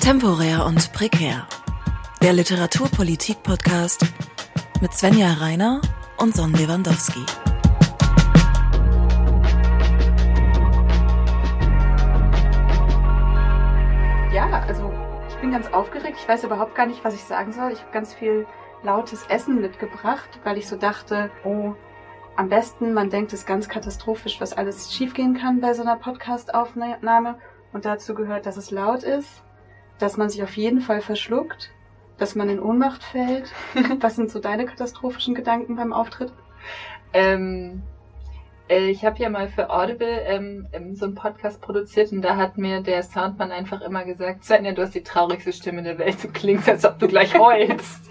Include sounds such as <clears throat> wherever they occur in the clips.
Temporär und prekär. Der Literaturpolitik-Podcast mit Svenja Reiner und Son Lewandowski. Ja, also ich bin ganz aufgeregt. Ich weiß überhaupt gar nicht, was ich sagen soll. Ich habe ganz viel lautes Essen mitgebracht, weil ich so dachte, oh, am besten, man denkt es ganz katastrophisch, was alles schiefgehen kann bei so einer Podcast-Aufnahme. Und dazu gehört, dass es laut ist, dass man sich auf jeden Fall verschluckt, dass man in Ohnmacht fällt. <laughs> was sind so deine katastrophischen Gedanken beim Auftritt? Ähm, äh, ich habe ja mal für Audible ähm, ähm, so einen Podcast produziert und da hat mir der Soundmann einfach immer gesagt, Svenja, du hast die traurigste Stimme der Welt, du klingst, als ob du gleich heulst. <laughs>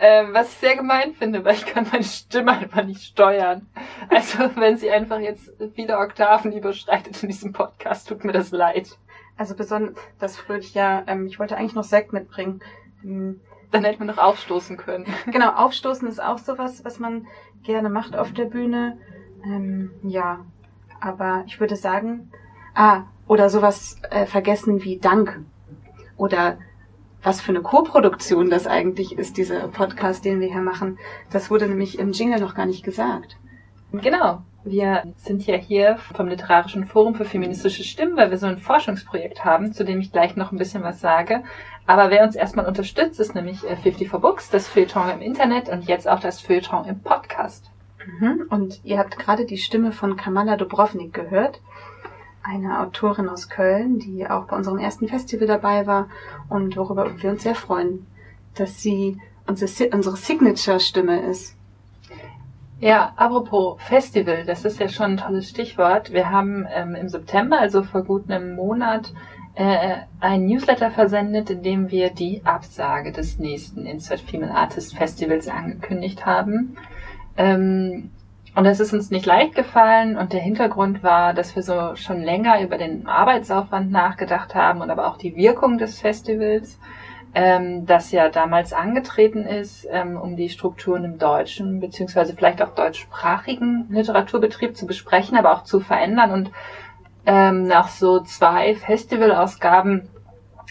Ähm, was ich sehr gemein finde, weil ich kann meine Stimme einfach nicht steuern. Also wenn sie einfach jetzt viele Oktaven überschreitet in diesem Podcast, tut mir das leid. Also besonders das fröhlich ja, ähm, ich wollte eigentlich noch Sekt mitbringen. Hm. Dann hätte man noch aufstoßen können. <laughs> Genau, aufstoßen ist auch sowas, was man gerne macht auf der Bühne. Ähm, ja, aber ich würde sagen, ah, oder sowas äh, vergessen wie Dank. Oder was für eine Co-Produktion das eigentlich ist, dieser Podcast, den wir hier machen. Das wurde nämlich im Jingle noch gar nicht gesagt. Genau. Wir sind ja hier vom Literarischen Forum für feministische Stimmen, weil wir so ein Forschungsprojekt haben, zu dem ich gleich noch ein bisschen was sage. Aber wer uns erstmal unterstützt, ist nämlich 54 äh, Books, das Feuilleton im Internet und jetzt auch das Feuilleton im Podcast. Mhm. Und ihr habt gerade die Stimme von Kamala Dobrovnik gehört eine Autorin aus Köln, die auch bei unserem ersten Festival dabei war und worüber wir uns sehr freuen, dass sie unsere Signature-Stimme ist. Ja, apropos Festival, das ist ja schon ein tolles Stichwort. Wir haben ähm, im September, also vor gut einem Monat, äh, ein Newsletter versendet, in dem wir die Absage des nächsten Insert Female Artist Festivals angekündigt haben. Ähm, und es ist uns nicht leicht gefallen und der Hintergrund war, dass wir so schon länger über den Arbeitsaufwand nachgedacht haben und aber auch die Wirkung des Festivals, ähm, das ja damals angetreten ist, ähm, um die Strukturen im deutschen beziehungsweise vielleicht auch deutschsprachigen Literaturbetrieb zu besprechen, aber auch zu verändern. Und ähm, nach so zwei Festivalausgaben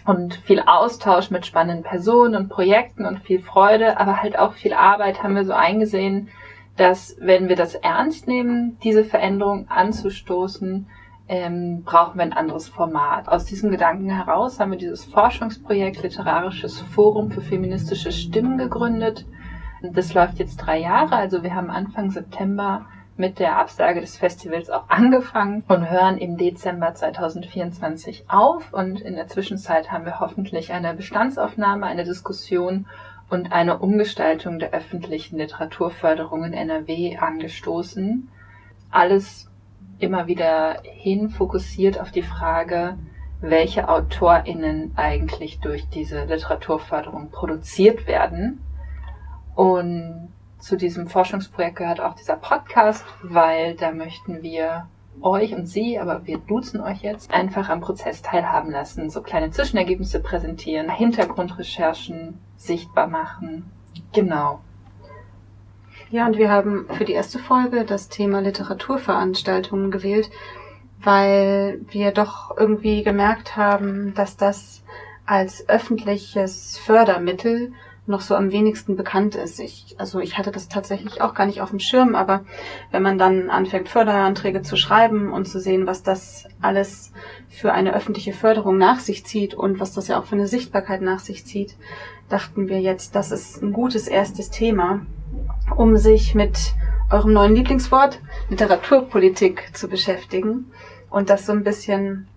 und viel Austausch mit spannenden Personen und Projekten und viel Freude, aber halt auch viel Arbeit haben wir so eingesehen, dass wenn wir das ernst nehmen, diese Veränderung anzustoßen, ähm, brauchen wir ein anderes Format. Aus diesem Gedanken heraus haben wir dieses Forschungsprojekt Literarisches Forum für feministische Stimmen gegründet. Das läuft jetzt drei Jahre, also wir haben Anfang September mit der Absage des Festivals auch angefangen und hören im Dezember 2024 auf. Und in der Zwischenzeit haben wir hoffentlich eine Bestandsaufnahme, eine Diskussion und eine Umgestaltung der öffentlichen Literaturförderung in NRW angestoßen. Alles immer wieder hin fokussiert auf die Frage, welche AutorInnen eigentlich durch diese Literaturförderung produziert werden. Und zu diesem Forschungsprojekt gehört auch dieser Podcast, weil da möchten wir euch und Sie, aber wir duzen euch jetzt, einfach am Prozess teilhaben lassen, so kleine Zwischenergebnisse präsentieren, Hintergrundrecherchen sichtbar machen. Genau. Ja, und wir haben für die erste Folge das Thema Literaturveranstaltungen gewählt, weil wir doch irgendwie gemerkt haben, dass das als öffentliches Fördermittel noch so am wenigsten bekannt ist. Ich, also ich hatte das tatsächlich auch gar nicht auf dem Schirm, aber wenn man dann anfängt, Förderanträge zu schreiben und zu sehen, was das alles für eine öffentliche Förderung nach sich zieht und was das ja auch für eine Sichtbarkeit nach sich zieht, dachten wir jetzt, das ist ein gutes erstes Thema, um sich mit eurem neuen Lieblingswort Literaturpolitik zu beschäftigen und das so ein bisschen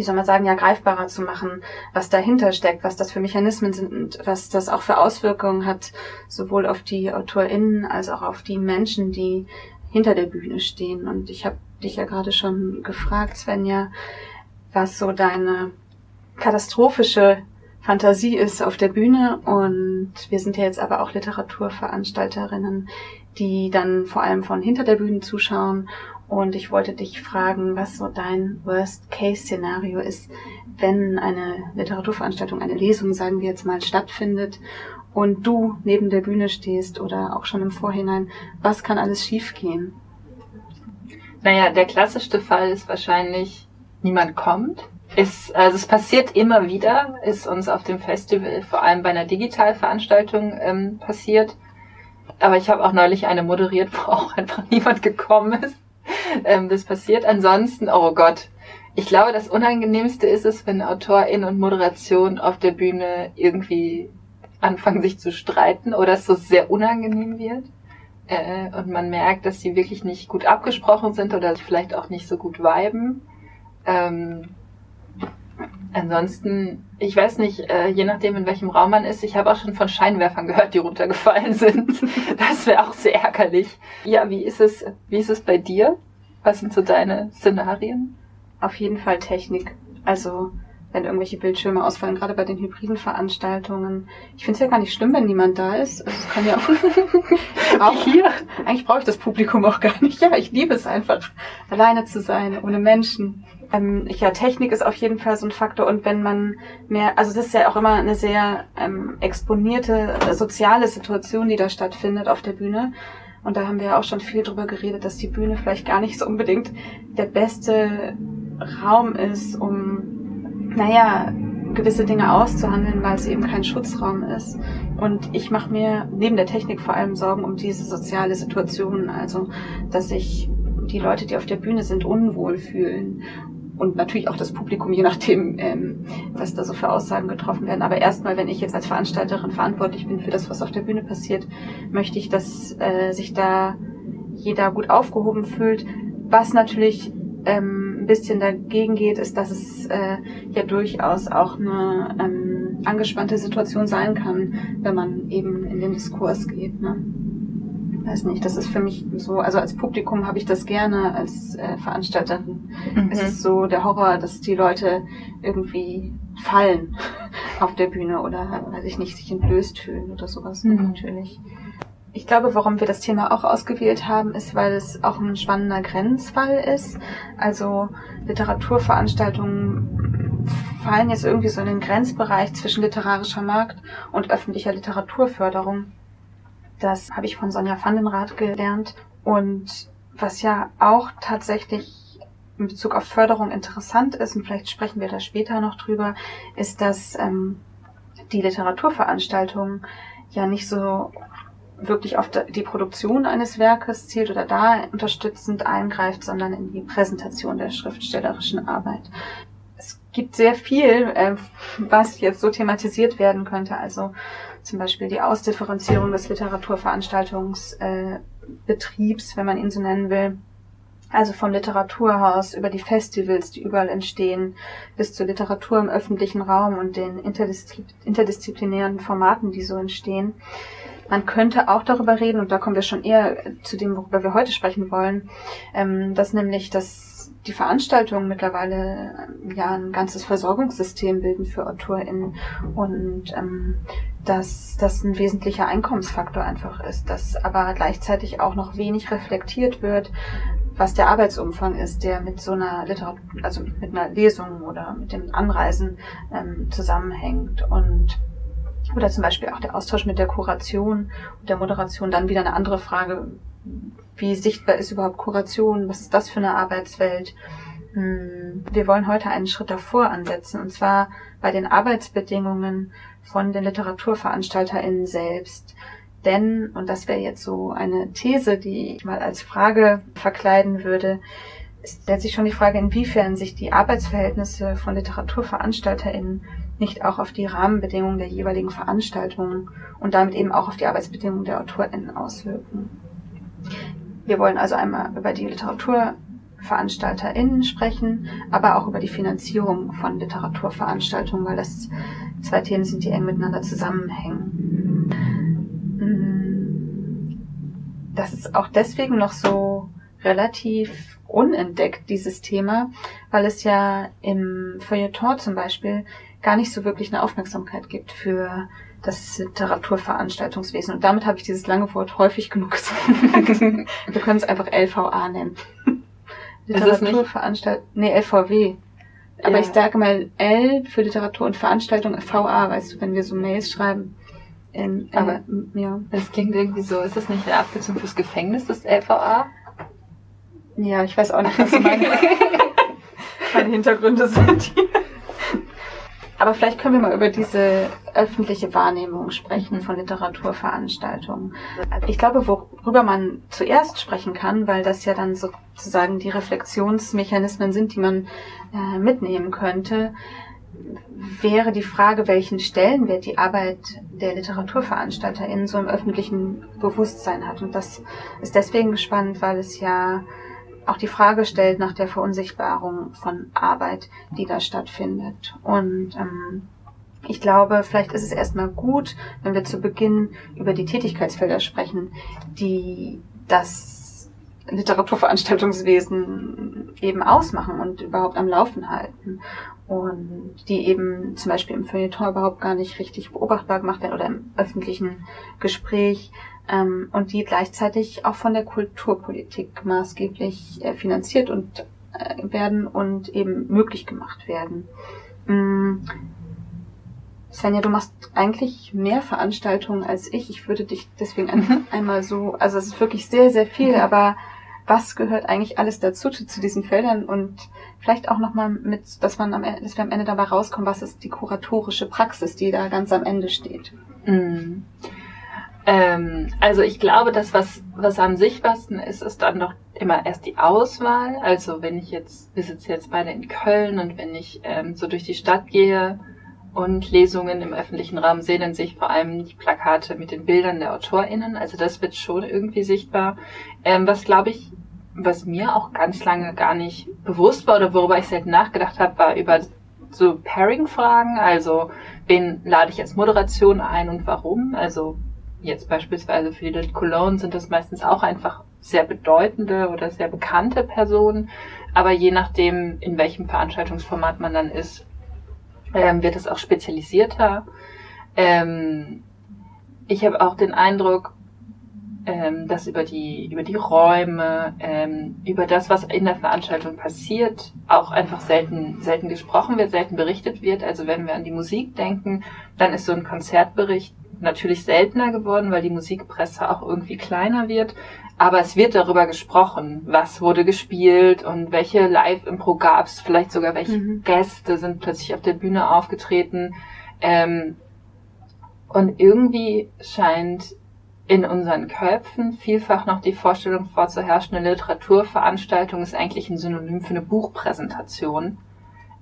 wie soll man sagen, ja greifbarer zu machen, was dahinter steckt, was das für Mechanismen sind und was das auch für Auswirkungen hat, sowohl auf die AutorInnen als auch auf die Menschen, die hinter der Bühne stehen. Und ich habe dich ja gerade schon gefragt, Svenja, was so deine katastrophische Fantasie ist auf der Bühne und wir sind ja jetzt aber auch Literaturveranstalterinnen, die dann vor allem von hinter der Bühne zuschauen und ich wollte dich fragen, was so dein Worst-Case-Szenario ist, wenn eine Literaturveranstaltung, eine Lesung, sagen wir jetzt mal, stattfindet und du neben der Bühne stehst oder auch schon im Vorhinein. Was kann alles schiefgehen? Naja, der klassischste Fall ist wahrscheinlich, niemand kommt. Ist, also es passiert immer wieder, ist uns auf dem Festival, vor allem bei einer Digitalveranstaltung ähm, passiert. Aber ich habe auch neulich eine moderiert, <laughs> wo auch einfach niemand gekommen ist. Ähm, das passiert. Ansonsten, oh Gott, ich glaube, das Unangenehmste ist es, wenn AutorIn und Moderation auf der Bühne irgendwie anfangen, sich zu streiten oder es so sehr unangenehm wird. Äh, und man merkt, dass sie wirklich nicht gut abgesprochen sind oder vielleicht auch nicht so gut viben. Ähm, ansonsten, ich weiß nicht, äh, je nachdem, in welchem Raum man ist, ich habe auch schon von Scheinwerfern gehört, die runtergefallen <laughs> sind. das wäre auch sehr ärgerlich. Ja, wie ist es, wie ist es bei dir? Was sind so deine Szenarien? Auf jeden Fall Technik. Also wenn irgendwelche Bildschirme ausfallen, gerade bei den hybriden Veranstaltungen. Ich finde es ja gar nicht schlimm, wenn niemand da ist. Also es kann ja auch. <laughs> auch hier. Eigentlich brauche ich das Publikum auch gar nicht. Ja, ich liebe es einfach, alleine zu sein, ohne Menschen. Ähm, ja, Technik ist auf jeden Fall so ein Faktor. Und wenn man mehr, also das ist ja auch immer eine sehr ähm, exponierte äh, soziale Situation, die da stattfindet auf der Bühne. Und da haben wir ja auch schon viel drüber geredet, dass die Bühne vielleicht gar nicht so unbedingt der beste Raum ist, um, naja, gewisse Dinge auszuhandeln, weil es eben kein Schutzraum ist. Und ich mache mir neben der Technik vor allem Sorgen um diese soziale Situation, also dass sich die Leute, die auf der Bühne sind, unwohl fühlen und natürlich auch das Publikum, je nachdem, ähm, was da so für Aussagen getroffen werden. Aber erstmal, wenn ich jetzt als Veranstalterin verantwortlich bin für das, was auf der Bühne passiert, möchte ich, dass äh, sich da jeder gut aufgehoben fühlt. Was natürlich ähm, ein bisschen dagegen geht, ist, dass es äh, ja durchaus auch eine ähm, angespannte Situation sein kann, wenn man eben in den Diskurs geht. Ne? weiß nicht, das ist für mich so, also als Publikum habe ich das gerne, als äh, Veranstalterin. Mhm. Es ist so der Horror, dass die Leute irgendwie fallen <laughs> auf der Bühne oder, weiß ich nicht, sich entblößt fühlen oder sowas mhm. natürlich. Ich glaube, warum wir das Thema auch ausgewählt haben, ist, weil es auch ein spannender Grenzfall ist. Also Literaturveranstaltungen fallen jetzt irgendwie so in den Grenzbereich zwischen literarischer Markt und öffentlicher Literaturförderung. Das habe ich von Sonja Vandenrath gelernt. Und was ja auch tatsächlich in Bezug auf Förderung interessant ist, und vielleicht sprechen wir da später noch drüber, ist, dass ähm, die Literaturveranstaltung ja nicht so wirklich auf die Produktion eines Werkes zielt oder da unterstützend eingreift, sondern in die Präsentation der schriftstellerischen Arbeit. Es gibt sehr viel, äh, was jetzt so thematisiert werden könnte. Also zum Beispiel die Ausdifferenzierung des Literaturveranstaltungsbetriebs, äh, wenn man ihn so nennen will. Also vom Literaturhaus über die Festivals, die überall entstehen, bis zur Literatur im öffentlichen Raum und den interdisziplinären Formaten, die so entstehen. Man könnte auch darüber reden, und da kommen wir schon eher zu dem, worüber wir heute sprechen wollen, ähm, dass nämlich das die Veranstaltungen mittlerweile ähm, ja ein ganzes Versorgungssystem bilden für AutorInnen und ähm, dass das ein wesentlicher Einkommensfaktor einfach ist, dass aber gleichzeitig auch noch wenig reflektiert wird, was der Arbeitsumfang ist, der mit so einer Literatur, also mit einer Lesung oder mit dem Anreisen ähm, zusammenhängt. Und oder zum Beispiel auch der Austausch mit der Kuration und der Moderation dann wieder eine andere Frage, wie sichtbar ist überhaupt Kuration? Was ist das für eine Arbeitswelt? Hm, wir wollen heute einen Schritt davor ansetzen, und zwar bei den Arbeitsbedingungen von den LiteraturveranstalterInnen selbst. Denn, und das wäre jetzt so eine These, die ich mal als Frage verkleiden würde, stellt sich schon die Frage, inwiefern sich die Arbeitsverhältnisse von LiteraturveranstalterInnen nicht auch auf die Rahmenbedingungen der jeweiligen Veranstaltungen und damit eben auch auf die Arbeitsbedingungen der AutorInnen auswirken. Wir wollen also einmal über die LiteraturveranstalterInnen sprechen, aber auch über die Finanzierung von Literaturveranstaltungen, weil das zwei Themen sind, die eng miteinander zusammenhängen. Das ist auch deswegen noch so relativ unentdeckt, dieses Thema, weil es ja im Feuilleton zum Beispiel gar nicht so wirklich eine Aufmerksamkeit gibt für das Literaturveranstaltungswesen. Und damit habe ich dieses lange Wort häufig genug gesagt. <laughs> Wir können <laughs> es einfach LVA nennen. Literaturveranstaltung, nee, LVW. Aber ja. ich sage mal L für Literatur und Veranstaltung, VA, weißt du, wenn wir so Mails schreiben. In, in, Aber ja. Das klingt irgendwie so, ist das nicht eine Abkürzung fürs Gefängnis, das LVA? Ja, ich weiß auch nicht, was du meinst. <laughs> meine Hintergründe sind. Aber vielleicht können wir mal über diese öffentliche Wahrnehmung sprechen von Literaturveranstaltungen. Ich glaube, worüber man zuerst sprechen kann, weil das ja dann sozusagen die Reflexionsmechanismen sind, die man äh, mitnehmen könnte, wäre die Frage, welchen Stellenwert die Arbeit der LiteraturveranstalterInnen so im öffentlichen Bewusstsein hat. Und das ist deswegen spannend, weil es ja auch die Frage stellt nach der Verunsichtbarung von Arbeit, die da stattfindet. Und ähm, ich glaube, vielleicht ist es erstmal gut, wenn wir zu Beginn über die Tätigkeitsfelder sprechen, die das Literaturveranstaltungswesen eben ausmachen und überhaupt am Laufen halten und die eben zum Beispiel im Feuilleton überhaupt gar nicht richtig beobachtbar gemacht werden oder im öffentlichen Gespräch ähm, und die gleichzeitig auch von der Kulturpolitik maßgeblich äh, finanziert und äh, werden und eben möglich gemacht werden. Ähm, Svenja, du machst eigentlich mehr Veranstaltungen als ich. Ich würde dich deswegen mhm. einmal so, also es ist wirklich sehr, sehr viel, mhm. aber was gehört eigentlich alles dazu zu, zu diesen Feldern und vielleicht auch nochmal mit, dass man am Ende, dass wir am Ende dabei rauskommen, was ist die kuratorische Praxis, die da ganz am Ende steht. Mhm. Ähm, also ich glaube, das, was, was am sichtbarsten ist, ist dann doch immer erst die Auswahl. Also wenn ich jetzt, wir sitzen jetzt beide in Köln und wenn ich ähm, so durch die Stadt gehe und Lesungen im öffentlichen Raum sehe, dann sehe ich vor allem die Plakate mit den Bildern der AutorInnen. Also das wird schon irgendwie sichtbar. Ähm, was glaube ich was mir auch ganz lange gar nicht bewusst war oder worüber ich selten nachgedacht habe, war über so Pairing-Fragen, also wen lade ich als Moderation ein und warum. Also jetzt beispielsweise für die Cologne sind das meistens auch einfach sehr bedeutende oder sehr bekannte Personen, aber je nachdem, in welchem Veranstaltungsformat man dann ist, ähm, wird es auch spezialisierter. Ähm, ich habe auch den Eindruck, ähm, dass über die, über die Räume, ähm, über das, was in der Veranstaltung passiert, auch einfach selten, selten gesprochen wird, selten berichtet wird. Also wenn wir an die Musik denken, dann ist so ein Konzertbericht natürlich seltener geworden, weil die Musikpresse auch irgendwie kleiner wird. Aber es wird darüber gesprochen, was wurde gespielt und welche Live-Impro gab es, vielleicht sogar welche mhm. Gäste sind plötzlich auf der Bühne aufgetreten. Ähm, und irgendwie scheint in unseren Köpfen vielfach noch die Vorstellung vorzuherrschen, eine Literaturveranstaltung ist eigentlich ein Synonym für eine Buchpräsentation.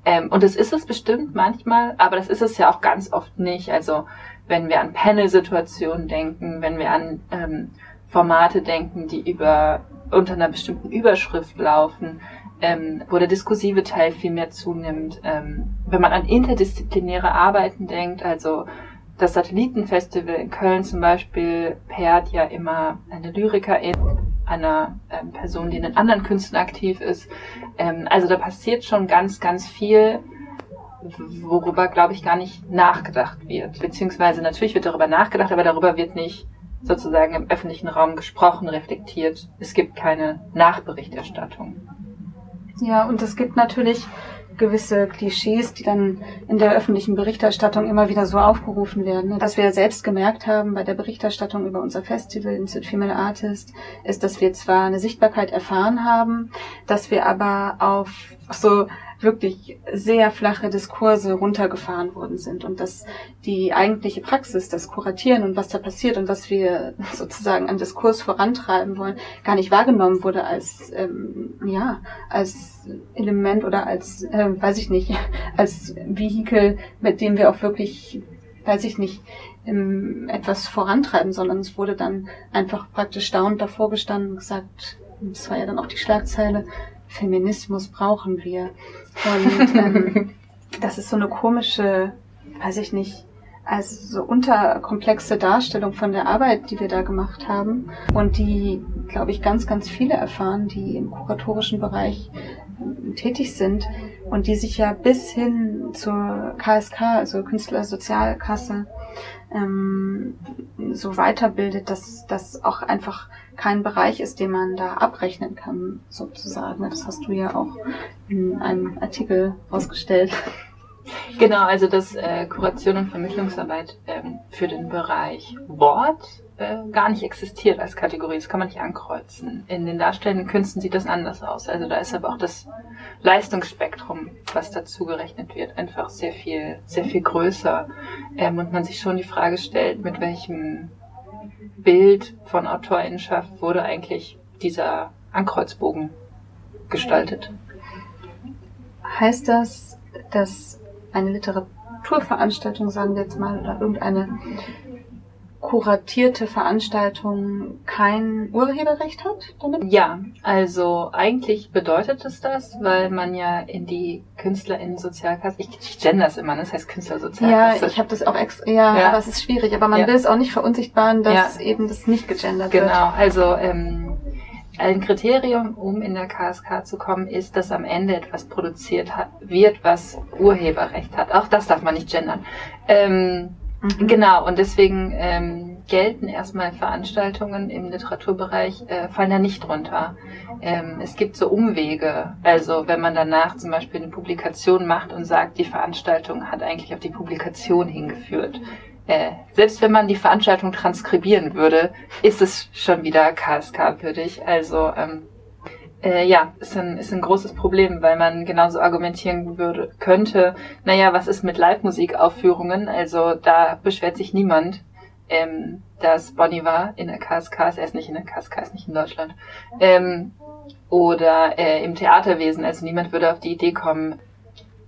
Ähm, und das ist es bestimmt manchmal, aber das ist es ja auch ganz oft nicht. Also wenn wir an Panel-Situationen denken, wenn wir an ähm, Formate denken, die über unter einer bestimmten Überschrift laufen, ähm, wo der diskursive Teil viel mehr zunimmt. Ähm, wenn man an interdisziplinäre Arbeiten denkt, also das Satellitenfestival in Köln zum Beispiel pairt ja immer eine Lyrikerin einer ähm, Person, die in den anderen Künsten aktiv ist. Ähm, also da passiert schon ganz, ganz viel, worüber, glaube ich, gar nicht nachgedacht wird. Beziehungsweise natürlich wird darüber nachgedacht, aber darüber wird nicht sozusagen im öffentlichen Raum gesprochen, reflektiert. Es gibt keine Nachberichterstattung. Ja, und es gibt natürlich gewisse Klischees, die dann in der öffentlichen Berichterstattung immer wieder so aufgerufen werden. Was wir selbst gemerkt haben bei der Berichterstattung über unser Festival Institute Female Artist, ist, dass wir zwar eine Sichtbarkeit erfahren haben, dass wir aber auf so wirklich sehr flache Diskurse runtergefahren worden sind und dass die eigentliche Praxis, das Kuratieren und was da passiert und was wir <laughs> sozusagen an Diskurs vorantreiben wollen, gar nicht wahrgenommen wurde als ähm, ja als Element oder als äh, weiß ich nicht <laughs> als Vehikel, mit dem wir auch wirklich weiß ich nicht ähm, etwas vorantreiben, sondern es wurde dann einfach praktisch staunend davor gestanden und gesagt, das war ja dann auch die Schlagzeile, Feminismus brauchen wir. Und ähm, <laughs> das ist so eine komische, weiß ich nicht, also so unterkomplexe Darstellung von der Arbeit, die wir da gemacht haben und die, glaube ich, ganz, ganz viele erfahren, die im kuratorischen Bereich äh, tätig sind und die sich ja bis hin zur KSK, also Künstlersozialkasse, ähm, so weiterbildet, dass das auch einfach kein Bereich ist, den man da abrechnen kann, sozusagen. Das hast du ja auch in einem Artikel ausgestellt. Genau, also dass äh, Kuration und Vermittlungsarbeit ähm, für den Bereich Wort äh, gar nicht existiert als Kategorie. Das kann man nicht ankreuzen. In den darstellenden Künsten sieht das anders aus. Also da ist aber auch das Leistungsspektrum, was dazu gerechnet wird, einfach sehr viel, sehr viel größer. Ähm, und man sich schon die Frage stellt, mit welchem Bild von Autorinnenschaft wurde eigentlich dieser Ankreuzbogen gestaltet. Heißt das, dass eine Literaturveranstaltung, sagen wir jetzt mal, oder irgendeine kuratierte Veranstaltung kein Urheberrecht hat damit? Ja, also eigentlich bedeutet es das, weil man ja in die KünstlerInnen-Sozialkasse, ich, ich gender es immer, ne? das heißt Künstlersozialkasse. Ja, ich habe das auch extra, ja, ja, aber es ist schwierig, aber man ja. will es auch nicht verunsichtbaren, dass ja. eben das nicht gegendert genau. wird. Genau, also ähm, ein Kriterium, um in der KSK zu kommen, ist, dass am Ende etwas produziert hat, wird, was Urheberrecht hat. Auch das darf man nicht gendern. Ähm, mhm. Genau, und deswegen ähm, gelten erstmal Veranstaltungen im Literaturbereich, äh, fallen da nicht drunter. Ähm, es gibt so Umwege. Also wenn man danach zum Beispiel eine Publikation macht und sagt, die Veranstaltung hat eigentlich auf die Publikation hingeführt, äh, selbst wenn man die Veranstaltung transkribieren würde, ist es schon wieder KSK-würdig. Also ähm, äh, ja, ist ein, ist ein großes Problem, weil man genauso argumentieren würde, könnte, naja, was ist mit Live-Musikaufführungen? Also da beschwert sich niemand, ähm, dass Bonnie war in der KSK er ist nicht in der KSK, ist nicht in Deutschland. Ähm, oder äh, im Theaterwesen, also niemand würde auf die Idee kommen,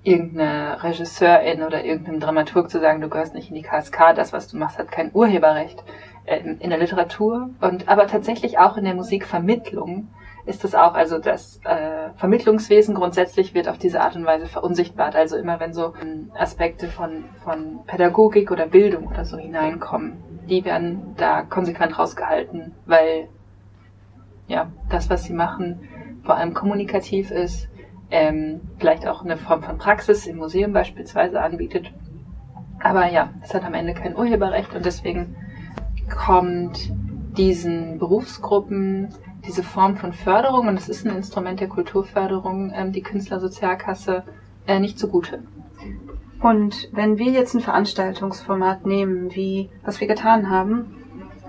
irgendeine Regisseurin oder irgendeinem Dramaturg zu sagen, du gehörst nicht in die KSK, das, was du machst, hat kein Urheberrecht. Ähm, in der Literatur und aber tatsächlich auch in der Musikvermittlung ist das auch, also das äh, Vermittlungswesen grundsätzlich wird auf diese Art und Weise verunsichtbart. Also immer wenn so ähm, Aspekte von, von Pädagogik oder Bildung oder so hineinkommen, die werden da konsequent rausgehalten, weil ja, das, was sie machen, vor allem kommunikativ ist, ähm, vielleicht auch eine Form von Praxis im Museum beispielsweise anbietet. Aber ja, es hat am Ende kein Urheberrecht und deswegen kommt diesen Berufsgruppen diese Form von Förderung, und es ist ein Instrument der Kulturförderung, ähm, die Künstlersozialkasse, äh, nicht zugute. Und wenn wir jetzt ein Veranstaltungsformat nehmen, wie was wir getan haben,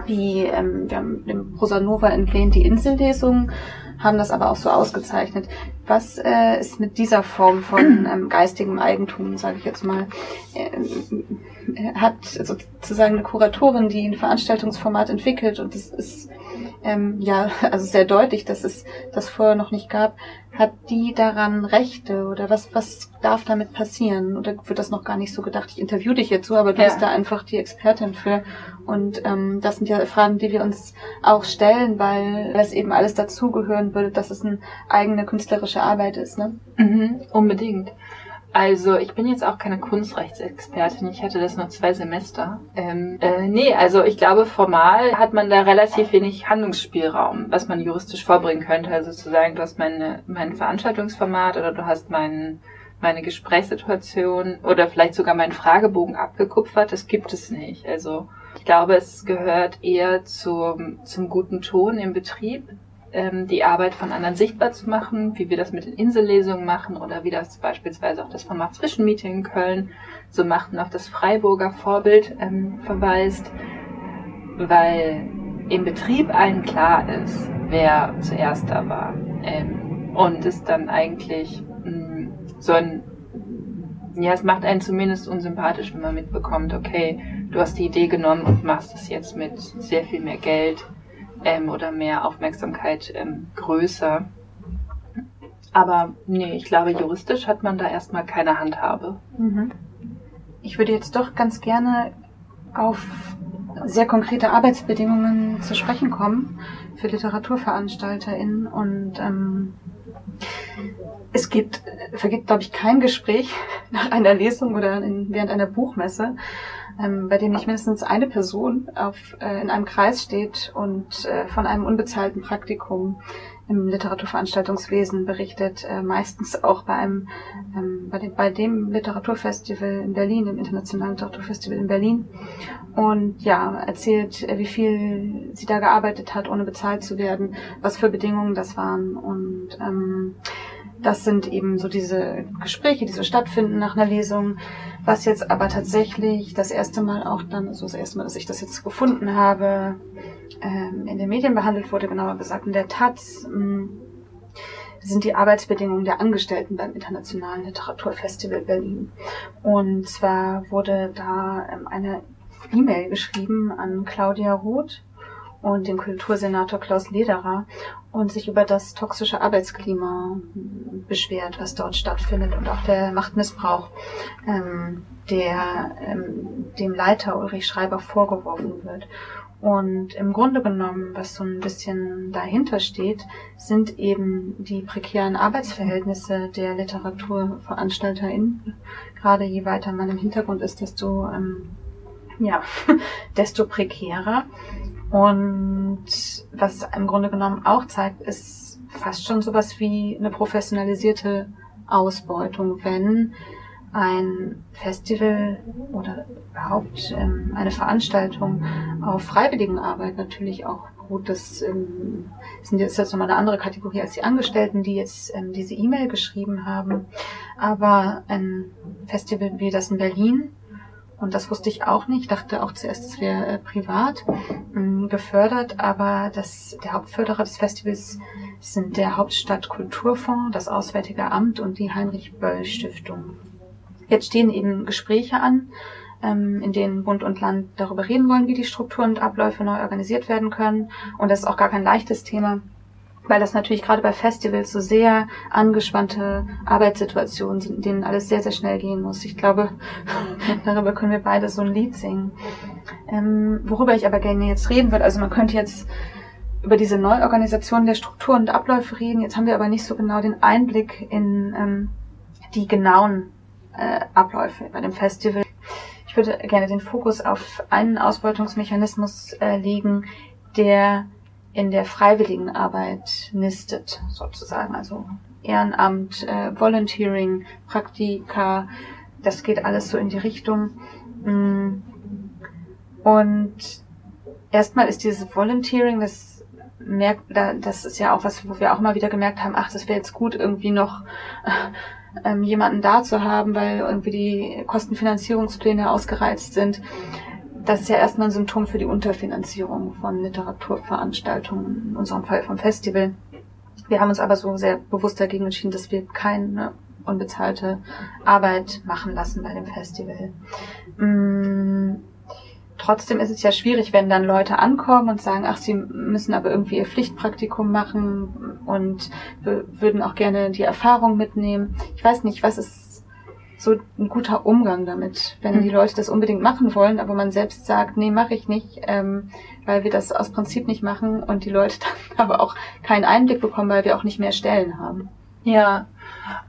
wie ähm, wir haben dem Prosanova entlehnt die Insellesung, haben das aber auch so ausgezeichnet. Was äh, ist mit dieser Form von ähm, geistigem Eigentum, sage ich jetzt mal, äh, hat sozusagen eine Kuratorin, die ein Veranstaltungsformat entwickelt und es ist ähm, ja <laughs> also sehr deutlich, dass es das vorher noch nicht gab, hat die daran Rechte oder was was darf damit passieren oder wird das noch gar nicht so gedacht? Ich interview dich jetzt so, aber du ja. bist da einfach die Expertin für und ähm, das sind ja Fragen, die wir uns auch stellen, weil es eben alles dazugehören würde, dass es eine eigene künstlerische Arbeit ist, ne? Mhm, unbedingt. Also ich bin jetzt auch keine Kunstrechtsexpertin, ich hatte das nur zwei Semester. Ähm, äh, nee, also ich glaube, formal hat man da relativ wenig Handlungsspielraum, was man juristisch vorbringen könnte. Also zu sagen, du hast meine, mein Veranstaltungsformat oder du hast meinen meine Gesprächssituation oder vielleicht sogar meinen Fragebogen abgekupfert, das gibt es nicht. Also ich glaube, es gehört eher zum, zum guten Ton im Betrieb, ähm, die Arbeit von anderen sichtbar zu machen, wie wir das mit den Insellesungen machen oder wie das beispielsweise auch das Format Zwischenmeeting in Köln so macht und auf das Freiburger Vorbild ähm, verweist, weil im Betrieb allen klar ist, wer zuerst da war. Ähm, und es dann eigentlich mh, mm, so ein ja, es macht einen zumindest unsympathisch, wenn man mitbekommt, okay, du hast die Idee genommen und machst es jetzt mit sehr viel mehr Geld ähm, oder mehr Aufmerksamkeit ähm, größer. Aber nee, ich glaube, juristisch hat man da erstmal keine Handhabe. Mhm. Ich würde jetzt doch ganz gerne auf sehr konkrete Arbeitsbedingungen zu sprechen kommen für LiteraturveranstalterInnen und ähm, es gibt, vergibt, glaube ich, kein Gespräch <laughs> nach einer Lesung oder in, während einer Buchmesse, ähm, bei dem nicht mindestens eine Person auf, äh, in einem Kreis steht und äh, von einem unbezahlten Praktikum im Literaturveranstaltungswesen berichtet, äh, meistens auch bei einem ähm, bei, dem, bei dem Literaturfestival in Berlin, dem Internationalen Literaturfestival in Berlin. Und ja, erzählt, äh, wie viel sie da gearbeitet hat, ohne bezahlt zu werden, was für Bedingungen das waren und ähm, das sind eben so diese Gespräche, die so stattfinden nach einer Lesung. Was jetzt aber tatsächlich das erste Mal auch dann, also das erste Mal, dass ich das jetzt gefunden habe, ähm, in den Medien behandelt wurde, genauer gesagt in der Taz, ähm, sind die Arbeitsbedingungen der Angestellten beim Internationalen Literaturfestival Berlin. Und zwar wurde da ähm, eine E-Mail geschrieben an Claudia Roth und den Kultursenator Klaus Lederer und sich über das toxische Arbeitsklima beschwert, was dort stattfindet und auch der Machtmissbrauch, ähm, der ähm, dem Leiter Ulrich Schreiber vorgeworfen wird. Und im Grunde genommen, was so ein bisschen dahinter steht, sind eben die prekären Arbeitsverhältnisse der LiteraturveranstalterInnen. Gerade je weiter man im Hintergrund ist, desto, ähm, ja, <laughs> desto prekärer. Und was im Grunde genommen auch zeigt, ist fast schon sowas wie eine professionalisierte Ausbeutung, wenn ein Festival oder überhaupt ähm, eine Veranstaltung auf Freiwilligenarbeit natürlich auch beruht. Das ähm, sind jetzt, jetzt nochmal eine andere Kategorie als die Angestellten, die jetzt ähm, diese E-Mail geschrieben haben. Aber ein Festival wie das in Berlin, und das wusste ich auch nicht, dachte auch zuerst, es wäre äh, privat ähm, gefördert, aber das, der Hauptförderer des Festivals sind der Hauptstadt Kulturfonds, das Auswärtige Amt und die Heinrich Böll Stiftung. Jetzt stehen eben Gespräche an, ähm, in denen Bund und Land darüber reden wollen, wie die Strukturen und Abläufe neu organisiert werden können. Und das ist auch gar kein leichtes Thema, weil das natürlich gerade bei Festivals so sehr angespannte Arbeitssituationen sind, in denen alles sehr, sehr schnell gehen muss. Ich glaube, <laughs> darüber können wir beide so ein Lied singen. Ähm, worüber ich aber gerne jetzt reden würde, also man könnte jetzt über diese Neuorganisation der Strukturen und Abläufe reden. Jetzt haben wir aber nicht so genau den Einblick in ähm, die genauen äh, Abläufe bei dem Festival. Ich würde gerne den Fokus auf einen Ausbeutungsmechanismus äh, legen, der in der freiwilligen Arbeit nistet, sozusagen. Also Ehrenamt, äh, Volunteering, Praktika, das geht alles so in die Richtung. Mm. Und erstmal ist dieses Volunteering, das merkt, das ist ja auch was, wo wir auch mal wieder gemerkt haben, ach, das wäre jetzt gut, irgendwie noch ähm, jemanden da zu haben, weil irgendwie die Kostenfinanzierungspläne ausgereizt sind. Das ist ja erstmal ein Symptom für die Unterfinanzierung von Literaturveranstaltungen, in unserem Fall vom Festival. Wir haben uns aber so sehr bewusst dagegen entschieden, dass wir keine unbezahlte Arbeit machen lassen bei dem Festival. Mmh Trotzdem ist es ja schwierig, wenn dann Leute ankommen und sagen, ach, sie müssen aber irgendwie ihr Pflichtpraktikum machen und würden auch gerne die Erfahrung mitnehmen. Ich weiß nicht, was ist so ein guter Umgang damit, wenn die hm. Leute das unbedingt machen wollen, aber man selbst sagt, nee, mache ich nicht, ähm, weil wir das aus Prinzip nicht machen und die Leute <laughs> dann aber auch keinen Einblick bekommen, weil wir auch nicht mehr Stellen haben. Ja,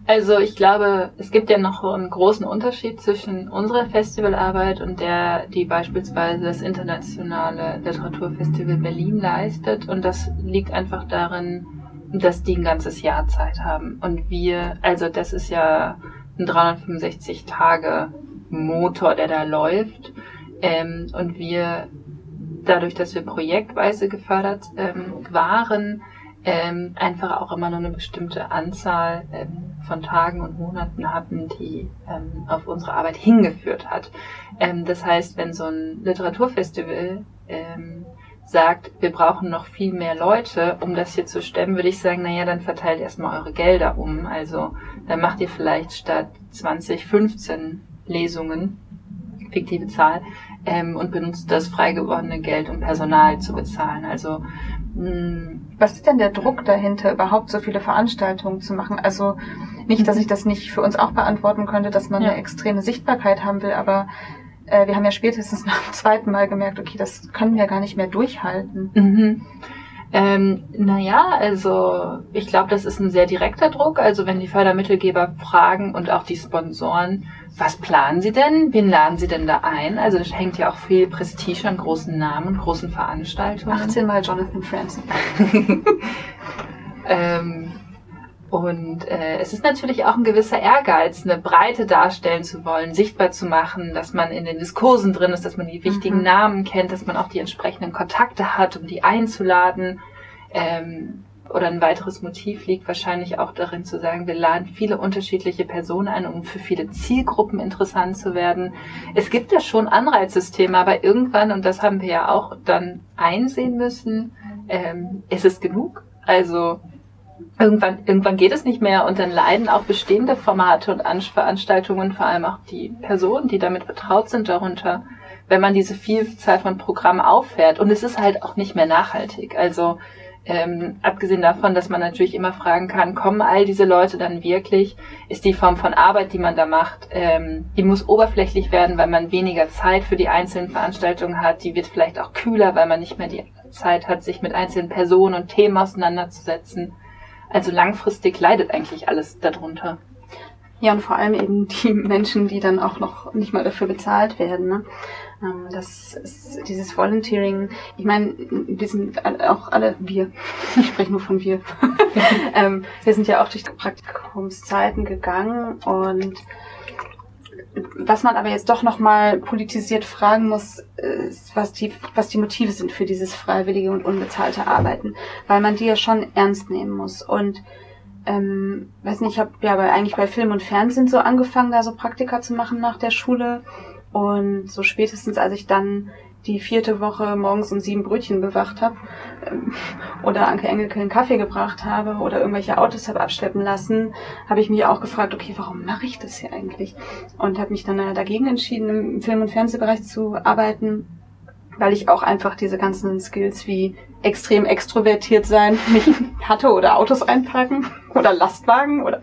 also ich glaube, es gibt ja noch einen großen Unterschied zwischen unserer Festivalarbeit und der, die beispielsweise das Internationale Literaturfestival Berlin leistet. Und das liegt einfach darin, dass die ein ganzes Jahr Zeit haben. Und wir, also das ist ja ein 365 Tage Motor, der da läuft. Ähm, und wir, dadurch, dass wir projektweise gefördert ähm, waren, ähm, einfach auch immer nur eine bestimmte Anzahl ähm, von Tagen und Monaten hatten, die ähm, auf unsere Arbeit hingeführt hat. Ähm, das heißt, wenn so ein Literaturfestival ähm, sagt, wir brauchen noch viel mehr Leute, um das hier zu stemmen, würde ich sagen, naja, dann verteilt erstmal eure Gelder um. Also dann macht ihr vielleicht statt 20, 15 Lesungen, fiktive Zahl, ähm, und benutzt das frei gewordene Geld, um Personal zu bezahlen. Also mh, was ist denn der Druck dahinter, überhaupt so viele Veranstaltungen zu machen? Also nicht, dass ich das nicht für uns auch beantworten könnte, dass man ja. eine extreme Sichtbarkeit haben will, aber äh, wir haben ja spätestens nach dem zweiten Mal gemerkt, okay, das können wir gar nicht mehr durchhalten. Mhm. Ähm, naja, also ich glaube, das ist ein sehr direkter Druck. Also wenn die Fördermittelgeber fragen und auch die Sponsoren, was planen sie denn? Wen laden sie denn da ein? Also das hängt ja auch viel Prestige an großen Namen und großen Veranstaltungen. 18 Mal Jonathan Franzen. <laughs> ähm, und äh, es ist natürlich auch ein gewisser Ehrgeiz, eine Breite darstellen zu wollen, sichtbar zu machen, dass man in den Diskursen drin ist, dass man die wichtigen mhm. Namen kennt, dass man auch die entsprechenden Kontakte hat, um die einzuladen. Ähm, oder ein weiteres Motiv liegt wahrscheinlich auch darin zu sagen, wir laden viele unterschiedliche Personen ein, um für viele Zielgruppen interessant zu werden. Es gibt ja schon Anreizsysteme, aber irgendwann, und das haben wir ja auch dann einsehen müssen, ähm, ist es genug. Also irgendwann, irgendwann geht es nicht mehr und dann leiden auch bestehende Formate und Veranstaltungen, vor allem auch die Personen, die damit betraut sind, darunter, wenn man diese Vielzahl von Programmen auffährt. Und es ist halt auch nicht mehr nachhaltig. Also ähm, abgesehen davon, dass man natürlich immer fragen kann, kommen all diese Leute dann wirklich? Ist die Form von Arbeit, die man da macht, ähm, die muss oberflächlich werden, weil man weniger Zeit für die einzelnen Veranstaltungen hat. Die wird vielleicht auch kühler, weil man nicht mehr die Zeit hat, sich mit einzelnen Personen und Themen auseinanderzusetzen. Also langfristig leidet eigentlich alles darunter. Ja, und vor allem eben die <laughs> Menschen, die dann auch noch nicht mal dafür bezahlt werden. Ne? Ähm, das ist dieses Volunteering. Ich meine, wir sind auch alle wir. <laughs> Ich spreche nur von wir. <laughs> ähm, wir sind ja auch durch Praktikumszeiten gegangen und was man aber jetzt doch nochmal politisiert fragen muss, ist, was die, was die Motive sind für dieses freiwillige und unbezahlte Arbeiten, weil man die ja schon ernst nehmen muss. Und ähm, weiß nicht, ich habe ja eigentlich bei Film und Fernsehen so angefangen, da so Praktika zu machen nach der Schule und so spätestens, als ich dann die vierte Woche morgens um sieben Brötchen bewacht habe ähm, oder Anke Engelke einen Kaffee gebracht habe oder irgendwelche Autos habe abschleppen lassen, habe ich mich auch gefragt, okay, warum mache ich das hier eigentlich? Und habe mich dann äh, dagegen entschieden, im Film- und Fernsehbereich zu arbeiten, weil ich auch einfach diese ganzen Skills wie extrem extrovertiert sein nicht <laughs> hatte oder Autos einparken oder Lastwagen oder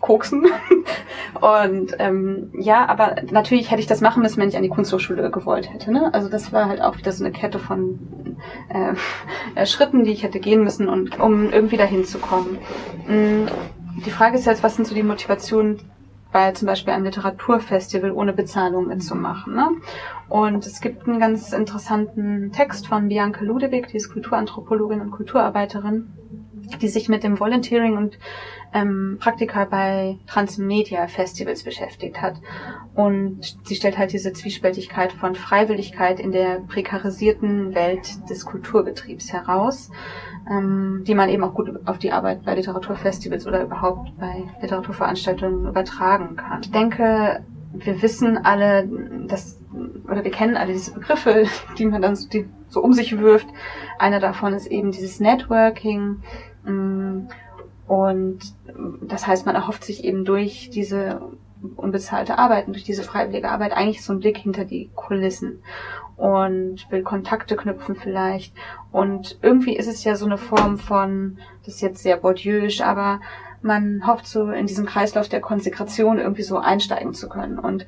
koksen. <laughs> Und ähm, ja, aber natürlich hätte ich das machen müssen, wenn ich an die Kunsthochschule gewollt hätte. Ne? Also das war halt auch wieder so eine Kette von äh, <laughs> Schritten, die ich hätte gehen müssen, und, um irgendwie dahin zu kommen. Mm, die Frage ist jetzt, was sind so die Motivationen bei zum Beispiel einem Literaturfestival ohne Bezahlung mitzumachen. Ne? Und es gibt einen ganz interessanten Text von Bianca Ludewig, die ist Kulturanthropologin und Kulturarbeiterin, die sich mit dem Volunteering und ähm, Praktika bei Transmedia Festivals beschäftigt hat. Und sie stellt halt diese Zwiespältigkeit von Freiwilligkeit in der prekarisierten Welt des Kulturbetriebs heraus, ähm, die man eben auch gut auf die Arbeit bei Literaturfestivals oder überhaupt bei Literaturveranstaltungen übertragen kann. Ich denke, wir wissen alle, dass, oder wir kennen alle diese Begriffe, <laughs> die man dann so, die, so um sich wirft. Einer davon ist eben dieses Networking. Mm, und das heißt, man erhofft sich eben durch diese unbezahlte Arbeit und durch diese freiwillige Arbeit eigentlich so einen Blick hinter die Kulissen und will Kontakte knüpfen vielleicht. Und irgendwie ist es ja so eine Form von, das ist jetzt sehr bourdieuisch, aber man hofft so in diesem Kreislauf der Konsekration irgendwie so einsteigen zu können. Und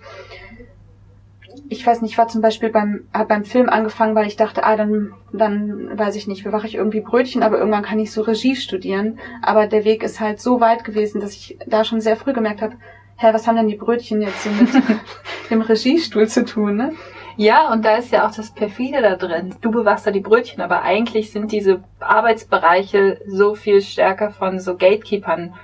ich weiß nicht, ich war zum Beispiel beim, hab beim Film angefangen, weil ich dachte, ah, dann, dann weiß ich nicht, bewache ich irgendwie Brötchen, aber irgendwann kann ich so Regie studieren. Aber der Weg ist halt so weit gewesen, dass ich da schon sehr früh gemerkt habe, hä, was haben denn die Brötchen jetzt so mit <laughs> dem Regiestuhl zu tun, ne? Ja, und da ist ja auch das Perfide da drin. Du bewachst da die Brötchen, aber eigentlich sind diese Arbeitsbereiche so viel stärker von so Gatekeepern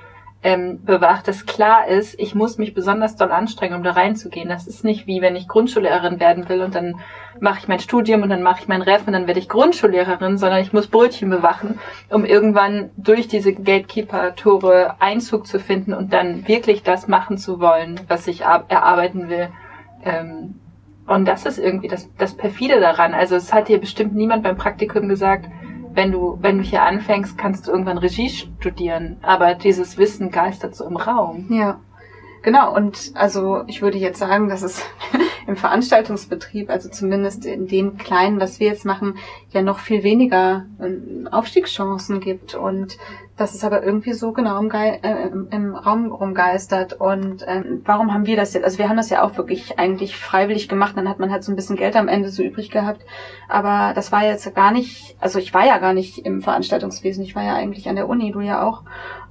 ähm, bewacht, dass klar ist, ich muss mich besonders doll anstrengen, um da reinzugehen. Das ist nicht wie wenn ich Grundschullehrerin werden will und dann mache ich mein Studium und dann mache ich mein Ref und dann werde ich Grundschullehrerin, sondern ich muss Brötchen bewachen, um irgendwann durch diese Gatekeeper-Tore Einzug zu finden und dann wirklich das machen zu wollen, was ich erarbeiten will. Ähm, und das ist irgendwie das, das perfide daran. Also es hat dir bestimmt niemand beim Praktikum gesagt, wenn du, wenn du hier anfängst, kannst du irgendwann Regie studieren. Aber dieses Wissen geistert so im Raum. Ja. Genau, und also ich würde jetzt sagen, dass es <laughs> im Veranstaltungsbetrieb, also zumindest in dem Kleinen, was wir jetzt machen, ja noch viel weniger ähm, Aufstiegschancen gibt und dass es aber irgendwie so genau im, Ge äh, im Raum rumgeistert. Und ähm, warum haben wir das jetzt? Also wir haben das ja auch wirklich eigentlich freiwillig gemacht, dann hat man halt so ein bisschen Geld am Ende so übrig gehabt. Aber das war jetzt gar nicht, also ich war ja gar nicht im Veranstaltungswesen, ich war ja eigentlich an der Uni, du ja auch.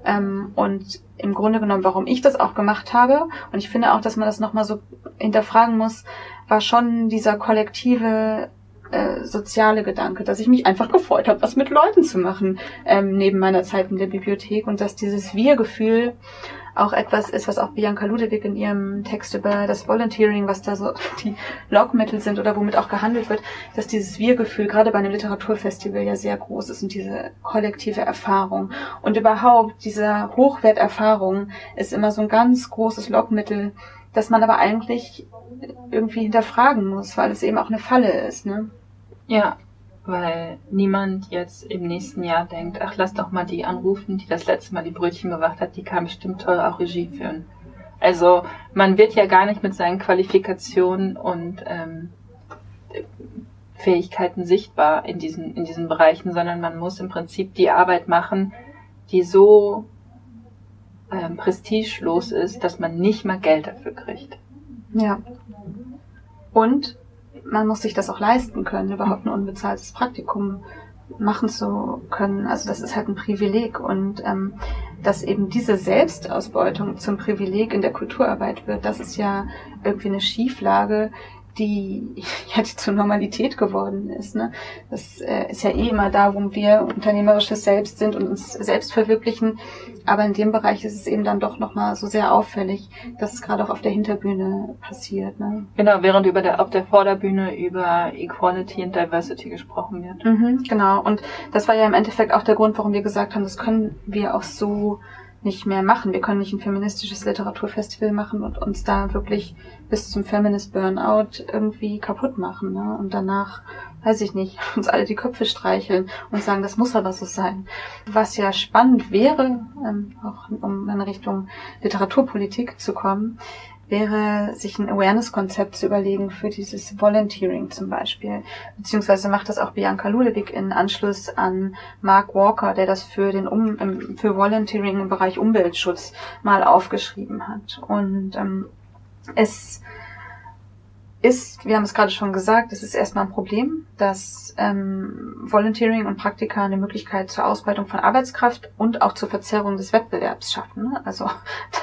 Ähm, und im Grunde genommen, warum ich das auch gemacht habe, und ich finde auch, dass man das nochmal so hinterfragen muss, war schon dieser kollektive äh, soziale Gedanke, dass ich mich einfach gefreut habe, was mit Leuten zu machen, ähm, neben meiner Zeit in der Bibliothek und dass dieses Wir-Gefühl auch etwas ist, was auch Bianca Ludewig in ihrem Text über das Volunteering, was da so <laughs> die Lockmittel sind oder womit auch gehandelt wird, dass dieses Wir-Gefühl gerade bei einem Literaturfestival ja sehr groß ist und diese kollektive Erfahrung. Und überhaupt diese Hochwerterfahrung ist immer so ein ganz großes Lockmittel, das man aber eigentlich irgendwie hinterfragen muss, weil es eben auch eine Falle ist. Ne? Ja, weil niemand jetzt im nächsten Jahr denkt, ach lass doch mal die anrufen, die das letzte Mal die Brötchen bewacht hat, die kann bestimmt toll auch Regie führen. Also man wird ja gar nicht mit seinen Qualifikationen und ähm, Fähigkeiten sichtbar in diesen, in diesen Bereichen, sondern man muss im Prinzip die Arbeit machen, die so ähm, prestigelos ist, dass man nicht mal Geld dafür kriegt. Ja. Und man muss sich das auch leisten können, überhaupt ein unbezahltes Praktikum machen zu können. Also das ist halt ein Privileg und ähm, dass eben diese Selbstausbeutung zum Privileg in der Kulturarbeit wird, das ist ja irgendwie eine Schieflage, die <laughs> ja die zur Normalität geworden ist. Ne? Das äh, ist ja eh immer da, wo wir unternehmerisches Selbst sind und uns selbst verwirklichen. Aber in dem Bereich ist es eben dann doch nochmal so sehr auffällig, dass es gerade auch auf der Hinterbühne passiert. Ne? Genau, während über der, auf der Vorderbühne über Equality und Diversity gesprochen wird. Mhm, genau. Und das war ja im Endeffekt auch der Grund, warum wir gesagt haben, das können wir auch so nicht mehr machen. Wir können nicht ein feministisches Literaturfestival machen und uns da wirklich bis zum Feminist Burnout irgendwie kaputt machen. Ne? Und danach, weiß ich nicht, <laughs> uns alle die Köpfe streicheln und sagen, das muss aber so sein. Was ja spannend wäre, ähm, auch um in Richtung Literaturpolitik zu kommen, wäre, sich ein Awareness-Konzept zu überlegen für dieses Volunteering zum Beispiel. Beziehungsweise macht das auch Bianca Ludewig in Anschluss an Mark Walker, der das für den um für Volunteering im Bereich Umweltschutz mal aufgeschrieben hat. Und ähm, es ist, wir haben es gerade schon gesagt, es ist erstmal ein Problem, dass ähm, Volunteering und Praktika eine Möglichkeit zur Ausbeutung von Arbeitskraft und auch zur Verzerrung des Wettbewerbs schaffen. Ne? Also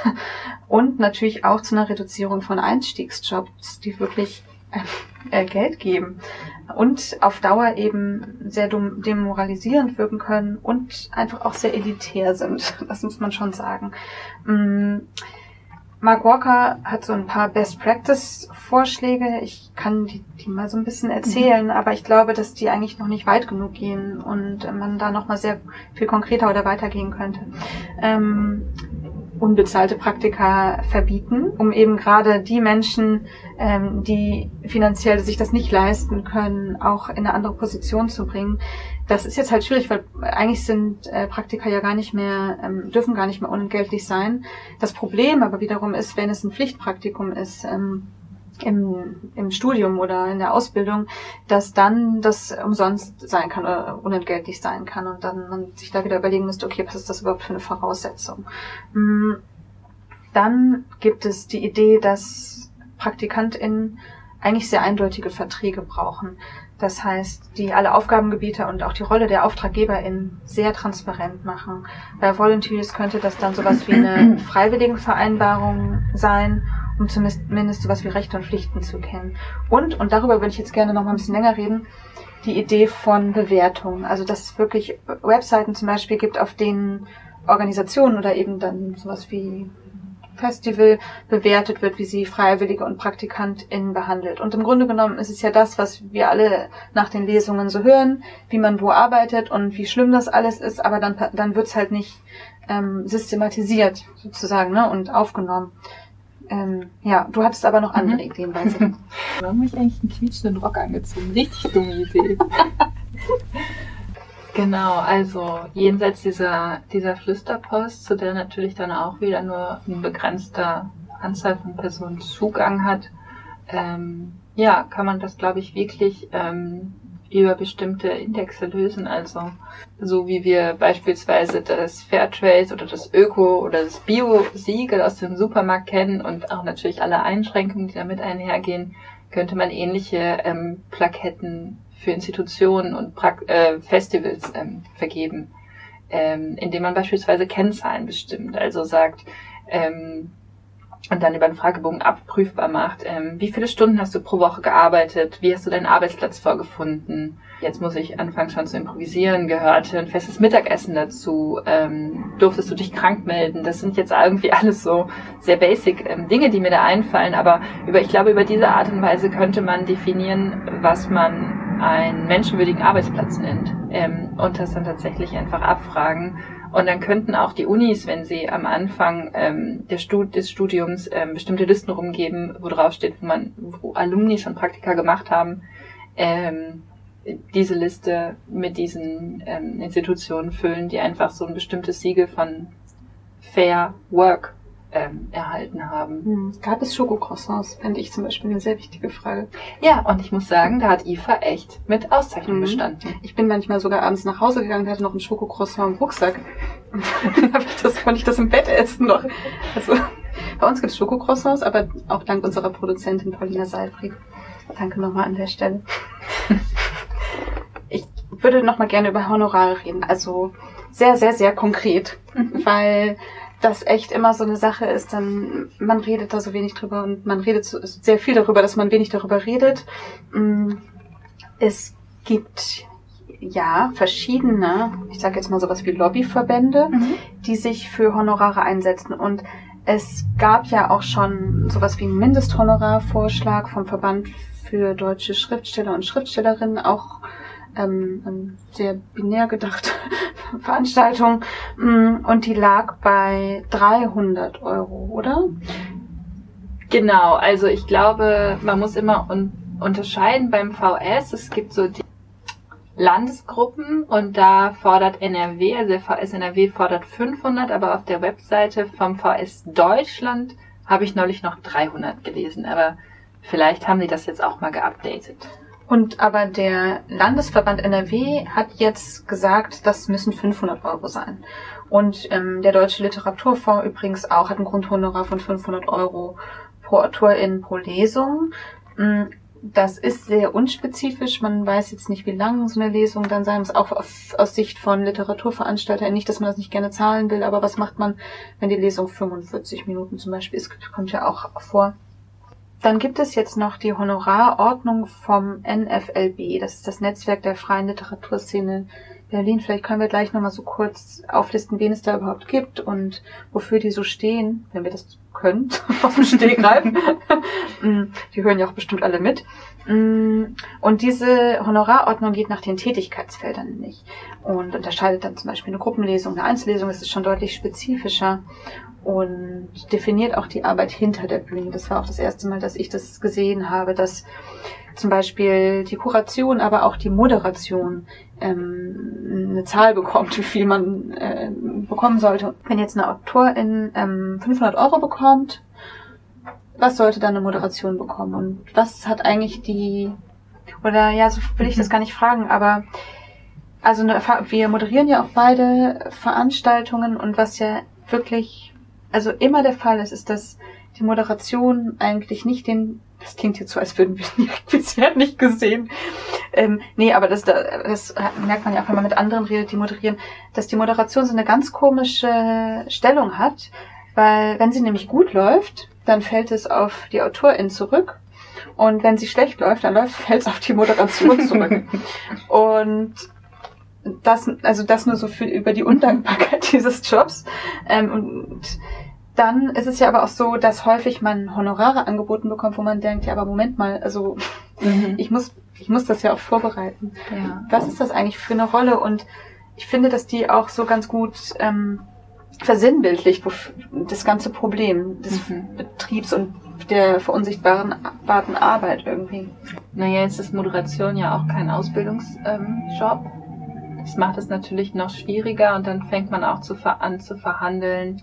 <laughs> und natürlich auch zu einer Reduzierung von Einstiegsjobs, die wirklich äh, Geld geben und auf Dauer eben sehr demoralisierend wirken können und einfach auch sehr elitär sind. <laughs> Das muss man schon sagen. Mm, Mark Walker hat so ein paar Best Practice Vorschläge. Ich kann die, die mal so ein bisschen erzählen, mhm. aber ich glaube, dass die eigentlich noch nicht weit genug gehen und man da noch mal sehr viel konkreter oder weitergehen könnte. Ähm, unbezahlte Praktika verbieten, um eben gerade die Menschen, ähm, die finanziell sich das nicht leisten können, auch in eine andere Position zu bringen. Das ist jetzt halt schwierig, weil eigentlich sind äh, Praktika ja gar nicht mehr, ähm, dürfen gar nicht mehr unentgeltlich sein. Das Problem aber wiederum ist, wenn es ein Pflichtpraktikum ist, ähm, im, im Studium oder in der Ausbildung, dass dann das umsonst sein kann oder unentgeltlich sein kann und dann man sich da wieder überlegen müsste, okay, was ist das überhaupt für eine Voraussetzung? Mm, dann gibt es die Idee, dass PraktikantInnen eigentlich sehr eindeutige Verträge brauchen. Das heißt, die alle Aufgabengebiete und auch die Rolle der AuftraggeberInnen sehr transparent machen. Bei Volunteers könnte das dann sowas wie eine <clears throat> Freiwilligenvereinbarung sein um zumindest sowas wie Rechte und Pflichten zu kennen. Und, und darüber würde ich jetzt gerne noch mal ein bisschen länger reden, die Idee von Bewertung. Also, dass es wirklich Webseiten zum Beispiel gibt, auf denen Organisationen oder eben dann sowas wie Festival bewertet wird, wie sie Freiwillige und PraktikantInnen behandelt. Und im Grunde genommen ist es ja das, was wir alle nach den Lesungen so hören, wie man wo arbeitet und wie schlimm das alles ist, aber dann, dann wird's halt nicht ähm, systematisiert sozusagen ne, und aufgenommen. Ähm, ja, du hattest aber noch andere mhm. Ideen, weiß ich. <laughs> Warum habe ich eigentlich einen quietschenden Rock angezogen? Richtig dumme Idee. <laughs> genau, also jenseits dieser, dieser Flüsterpost, zu der natürlich dann auch wieder nur eine begrenzte Anzahl von Personen Zugang hat, ähm, ja, kann man das, glaube ich, wirklich ähm, über bestimmte Indexe lösen. Also so wie wir beispielsweise das Fairtrade oder das Öko oder das Bio-Siegel aus dem Supermarkt kennen und auch natürlich alle Einschränkungen, die damit einhergehen, könnte man ähnliche ähm, Plaketten für Institutionen und pra äh, Festivals ähm, vergeben, ähm, indem man beispielsweise Kennzahlen bestimmt. Also sagt, ähm, und dann über den Fragebogen abprüfbar macht. Ähm, wie viele Stunden hast du pro Woche gearbeitet? Wie hast du deinen Arbeitsplatz vorgefunden? Jetzt muss ich anfangen schon zu improvisieren. Gehörte ein festes Mittagessen dazu? Ähm, durftest du dich krank melden? Das sind jetzt irgendwie alles so sehr basic ähm, Dinge, die mir da einfallen. Aber über, ich glaube, über diese Art und Weise könnte man definieren, was man einen menschenwürdigen Arbeitsplatz nennt. Ähm, und das dann tatsächlich einfach abfragen und dann könnten auch die Unis, wenn sie am Anfang ähm, Stud des Studiums ähm, bestimmte Listen rumgeben, wo drauf steht, wo man, wo Alumni schon Praktika gemacht haben, ähm, diese Liste mit diesen ähm, Institutionen füllen, die einfach so ein bestimmtes Siegel von Fair Work ähm, erhalten haben. Hm. Gab es Schokocroissants? Fände ich zum Beispiel eine sehr wichtige Frage. Ja, und ich muss sagen, da hat IFA echt mit Auszeichnung mhm. bestanden. Ich bin manchmal sogar abends nach Hause gegangen, hatte noch ein Schokocroissant im Rucksack. <laughs> das konnte ich das im Bett essen noch. Also, bei uns gibt es Schokocroissants, aber auch dank unserer Produzentin Paulina Seilfried. Danke nochmal an der Stelle. <laughs> ich würde nochmal gerne über Honorare reden. Also sehr, sehr, sehr konkret. <laughs> Weil das echt immer so eine Sache ist, dann man redet da so wenig drüber und man redet so, sehr viel darüber, dass man wenig darüber redet. Mm, es gibt ja verschiedene, ich sage jetzt mal sowas wie Lobbyverbände, mhm. die sich für Honorare einsetzen und es gab ja auch schon sowas wie einen Mindesthonorarvorschlag vom Verband für deutsche Schriftsteller und Schriftstellerinnen, auch ähm, sehr binär gedacht <laughs> Veranstaltung mm, und die lag bei 300 Euro, oder? Genau, also ich glaube, man muss immer un unterscheiden beim VS. Es gibt so die Landesgruppen und da fordert NRW, also der VS NRW fordert 500, aber auf der Webseite vom VS Deutschland habe ich neulich noch 300 gelesen, aber vielleicht haben die das jetzt auch mal geupdatet. Und aber der Landesverband NRW hat jetzt gesagt, das müssen 500 Euro sein. Und ähm, der Deutsche Literaturfonds übrigens auch hat ein Grundhonorar von 500 Euro pro Autorin pro Lesung. Mm, das ist sehr unspezifisch. Man weiß jetzt nicht, wie lang so eine Lesung dann sein muss, auch auf, aus Sicht von Literaturveranstaltern. Nicht, dass man das nicht gerne zahlen will, aber was macht man, wenn die Lesung 45 Minuten zum Beispiel ist? Kommt ja auch vor. Dann gibt es jetzt noch die Honorarordnung vom NFLB. Das ist das Netzwerk der freien Literaturszene Berlin. Vielleicht können wir gleich nochmal so kurz auflisten, wen es da überhaupt gibt und wofür die so stehen, wenn wir das können, <laughs> auf dem Stegreif. <laughs> Mm, die hören ja auch bestimmt alle mit. Mm, und diese Honorarordnung geht nach den Tätigkeitsfeldern nämlich und unterscheidet dann zum Beispiel eine Gruppenlesung, eine Einzellesung. Das ist schon deutlich spezifischer und definiert auch die Arbeit hinter der Bühne. Das war auch das erste Mal, dass ich das gesehen habe, dass zum Beispiel die Kuration, aber auch die Moderation ähm, eine Zahl bekommt, wie viel man äh, bekommen sollte. Wenn jetzt eine Autorin ähm, 500 Euro bekommt, was sollte dann eine Moderation bekommen? Und was hat eigentlich die, oder ja, so will ich das gar nicht fragen, aber also eine, wir moderieren ja auch beide Veranstaltungen und was ja wirklich also immer der Fall ist, ist, dass die Moderation eigentlich nicht den, das klingt jetzt so, als würden wir <laughs> die bisher nicht gesehen. Ähm, nee, aber das, das merkt man ja auch, wenn man mit anderen redet, die moderieren, dass die Moderation so eine ganz komische Stellung hat, weil wenn sie nämlich gut läuft, dann fällt es auf die Autorin zurück. Und wenn sie schlecht läuft, dann läuft, <laughs> fällt es auf die Moderation zurück. <laughs> und das, also das nur so viel über die Undankbarkeit <laughs> dieses Jobs. Ähm, und dann ist es ja aber auch so, dass häufig man Honorare angeboten bekommt, wo man denkt, ja, aber Moment mal, also mhm. ich muss, ich muss das ja auch vorbereiten. Ja. Was ist das eigentlich für eine Rolle? Und ich finde, dass die auch so ganz gut ähm, versinnbildlicht das ganze Problem des mhm. Betriebs und der verunsichtbaren Arbeit irgendwie. Naja, jetzt ist Moderation ja auch kein Ausbildungsjob. Ähm, das macht es natürlich noch schwieriger und dann fängt man auch zu an zu verhandeln,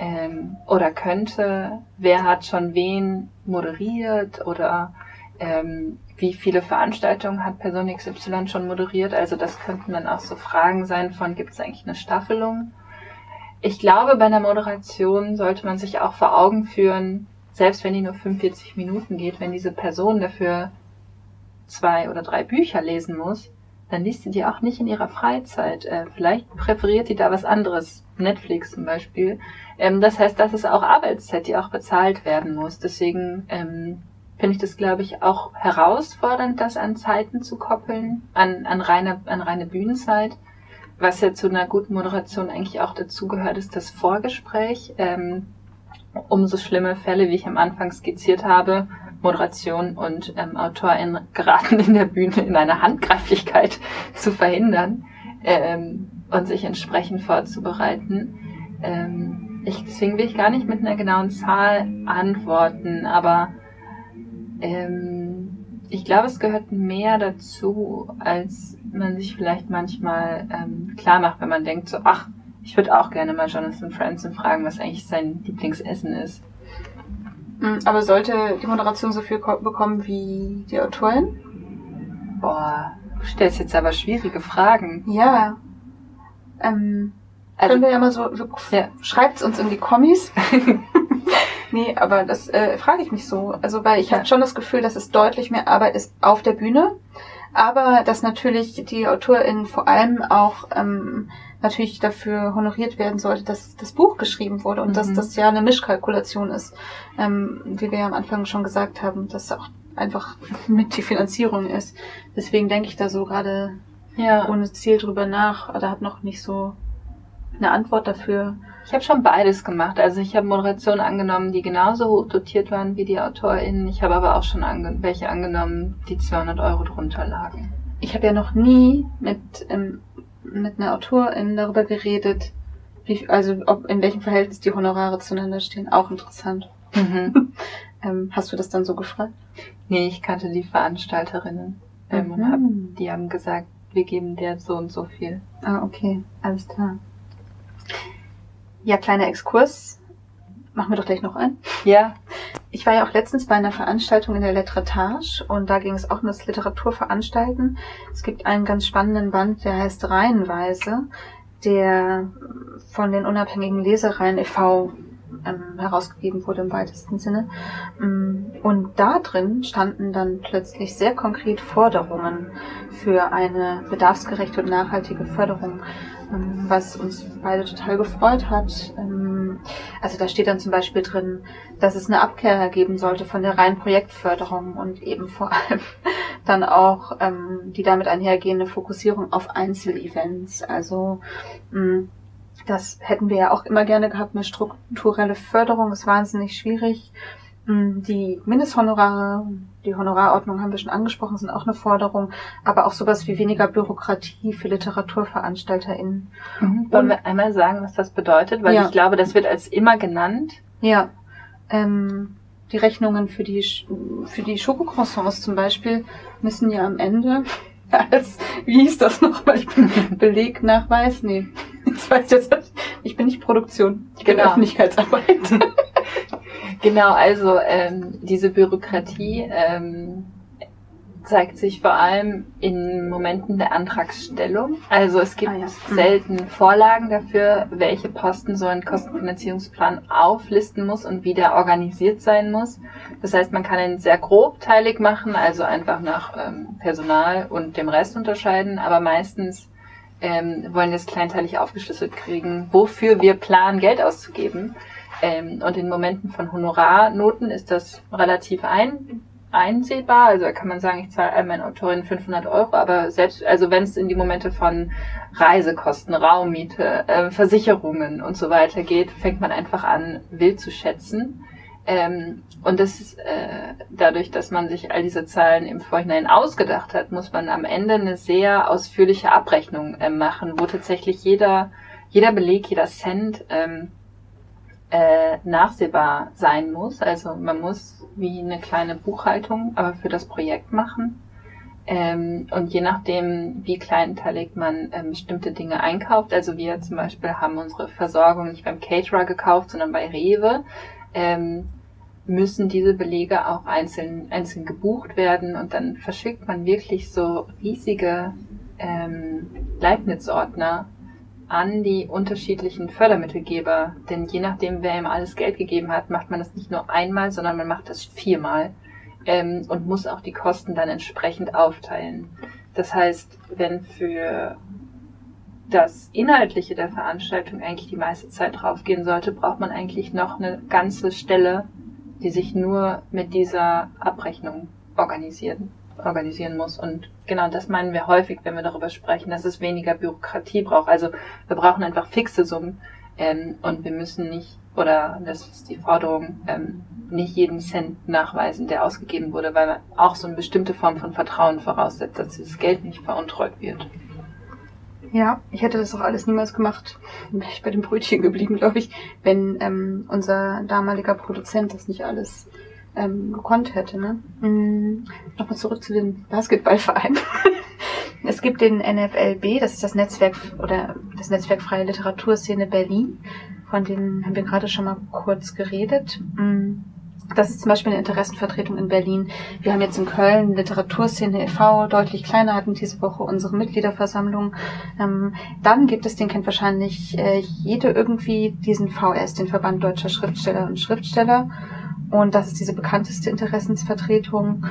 ähm, oder könnte, wer hat schon wen moderiert oder ähm, wie viele Veranstaltungen hat Person XY schon moderiert. Also das könnten dann auch so Fragen sein von, gibt es eigentlich eine Staffelung? Ich glaube, bei einer Moderation sollte man sich auch vor Augen führen, selbst wenn die nur 45 Minuten geht, wenn diese Person dafür zwei oder drei Bücher lesen muss, dann liest sie die auch nicht in ihrer Freizeit. Äh, vielleicht präferiert die da was anderes Netflix zum Beispiel. Ähm, das heißt, das ist auch Arbeitszeit, die auch bezahlt werden muss. Deswegen ähm, finde ich das, glaube ich, auch herausfordernd, das an Zeiten zu koppeln, an, an, reine, an reine Bühnenzeit. Was ja zu einer guten Moderation eigentlich auch dazugehört, ist das Vorgespräch. Ähm, umso schlimme Fälle, wie ich am Anfang skizziert habe, Moderation und ähm, Autorin geraten in der Bühne in eine Handgreiflichkeit <laughs> zu verhindern ähm, und sich entsprechend vorzubereiten. Ähm, ich, deswegen will ich gar nicht mit einer genauen Zahl antworten, aber ähm, ich glaube, es gehört mehr dazu, als man sich vielleicht manchmal ähm, klar macht, wenn man denkt so, ach, ich würde auch gerne mal Jonathan Franzen fragen, was eigentlich sein Lieblingsessen ist. Hm, aber sollte die Moderation so viel bekommen wie die Autorin? Boah, du stellst jetzt aber schwierige Fragen. Ja. Ähm, also, können wir ja mal so, so ja. schreibt's uns in die Kommis. <laughs> nee, aber das äh, frage ich mich so. Also, weil ich ja. habe schon das Gefühl, dass es deutlich mehr Arbeit ist auf der Bühne, aber dass natürlich die AutorInnen vor allem auch ähm, natürlich dafür honoriert werden sollte, dass das Buch geschrieben wurde und mhm. dass das ja eine Mischkalkulation ist, ähm, wie wir ja am Anfang schon gesagt haben, dass auch einfach mit die Finanzierung ist. Deswegen denke ich da so gerade ja. ohne Ziel drüber nach oder habe noch nicht so eine Antwort dafür. Ich habe schon beides gemacht. Also ich habe Moderationen angenommen, die genauso hoch dotiert waren wie die AutorInnen. Ich habe aber auch schon ange welche angenommen, die 200 Euro drunter lagen. Ich habe ja noch nie mit ähm, mit einer Autorin darüber geredet, wie, also ob in welchem Verhältnis die Honorare zueinander stehen. Auch interessant. Mhm. <laughs> ähm, hast du das dann so gefragt? Nee, ich kannte die Veranstalterinnen ähm, mhm. und hab, die haben gesagt, wir geben der so und so viel. Ah, okay, alles klar. Ja, kleiner Exkurs. Machen wir doch gleich noch ein. Ja. Ich war ja auch letztens bei einer Veranstaltung in der Letretage und da ging es auch um das Literaturveranstalten. Es gibt einen ganz spannenden Band, der heißt Reihenweise, der von den unabhängigen Lesereien e.V. Ähm, herausgegeben wurde im weitesten Sinne. Mm, und da drin standen dann plötzlich sehr konkret Forderungen für eine bedarfsgerechte und nachhaltige Förderung was uns beide total gefreut hat. Ähm, also da steht dann zum Beispiel drin, dass es eine Abkehr geben sollte von der reinen Projektförderung und eben vor allem <laughs> dann auch ähm, die damit einhergehende Fokussierung auf Einzelevents. Also das hätten wir ja auch immer gerne gehabt, eine strukturelle Förderung ist wahnsinnig schwierig. Mm, die Mindesthonorare, die Honorarordnung haben wir schon angesprochen, sind auch eine Forderung, aber auch sowas wie weniger Bürokratie für LiteraturveranstalterInnen. Mhm. Wollen wir einmal sagen, was das bedeutet? Weil ja. ich glaube, das wird als immer genannt. Ja. Ähm, die Rechnungen für die, für die Schokocroissants zum Beispiel müssen ja am Ende <laughs> als, wie hieß das nochmal? Ich <laughs> bin Belegnachweis? Nee, <laughs> das weiß ich jetzt. Ich bin nicht Produktion, ich bin genau. Öffentlichkeitsarbeit. Genau, also ähm, diese Bürokratie ähm, zeigt sich vor allem in Momenten der Antragsstellung. Also es gibt ah, ja. Mhm. selten Vorlagen dafür, welche Posten so ein Kostenfinanzierungsplan auflisten muss und wie der organisiert sein muss. Das heißt, man kann ihn sehr grobteilig machen, also einfach nach ähm, Personal und dem Rest unterscheiden, aber meistens ähm, wollen wir es kleinteilig aufgeschlüsselt kriegen, wofür wir planen, Geld auszugeben. Ähm, und in Momenten von Honorarnoten ist das relativ ein, einsehbar. Also da kann man sagen, ich zahle meiner Autorin 500 Euro, aber selbst, also wenn es in die Momente von Reisekosten, Raummiete, äh, Versicherungen und so weiter geht, fängt man einfach an, wild zu schätzen. Ähm, und das ist, äh, dadurch, dass man sich all diese Zahlen im Vorhinein ausgedacht hat, muss man am Ende eine sehr ausführliche Abrechnung äh, machen, wo tatsächlich jeder, jeder Beleg, jeder Cent ähm, äh, nachsehbar sein muss. Also man muss wie eine kleine Buchhaltung, aber für das Projekt machen. Ähm, und je nachdem, wie kleinteilig man ähm, bestimmte Dinge einkauft, also wir zum Beispiel haben unsere Versorgung nicht beim Caterer gekauft, sondern bei Rewe, ähm, müssen diese Belege auch einzeln, einzeln gebucht werden und dann verschickt man wirklich so riesige ähm, Leibniz-Ordner an die unterschiedlichen Fördermittelgeber. Denn je nachdem, wer ihm alles Geld gegeben hat, macht man das nicht nur einmal, sondern man macht das viermal ähm, und muss auch die Kosten dann entsprechend aufteilen. Das heißt, wenn für das Inhaltliche der Veranstaltung eigentlich die meiste Zeit draufgehen sollte, braucht man eigentlich noch eine ganze Stelle, die sich nur mit dieser Abrechnung organisieren, organisieren muss. Und genau das meinen wir häufig, wenn wir darüber sprechen, dass es weniger Bürokratie braucht. Also wir brauchen einfach fixe Summen ähm, und wir müssen nicht, oder das ist die Forderung, ähm, nicht jeden Cent nachweisen, der ausgegeben wurde, weil man auch so eine bestimmte Form von Vertrauen voraussetzt, dass dieses Geld nicht veruntreut wird. Ja, ich hätte das auch alles niemals gemacht. Wäre ich bei dem Brötchen geblieben, glaube ich, wenn ähm, unser damaliger Produzent das nicht alles ähm, gekonnt hätte. Ne? Mhm. Nochmal zurück zu dem Basketballverein. <laughs> es gibt den NFLB, das ist das Netzwerk oder das Netzwerk Freie Literaturszene Berlin. Von denen haben wir gerade schon mal kurz geredet. Mhm. Das ist zum Beispiel eine Interessenvertretung in Berlin. Wir haben jetzt in Köln Literaturszene e.V., deutlich kleiner, hatten diese Woche unsere Mitgliederversammlung. Ähm, dann gibt es, den kennt wahrscheinlich äh, jede irgendwie, diesen VS, den Verband Deutscher Schriftsteller und Schriftsteller. Und das ist diese bekannteste Interessensvertretung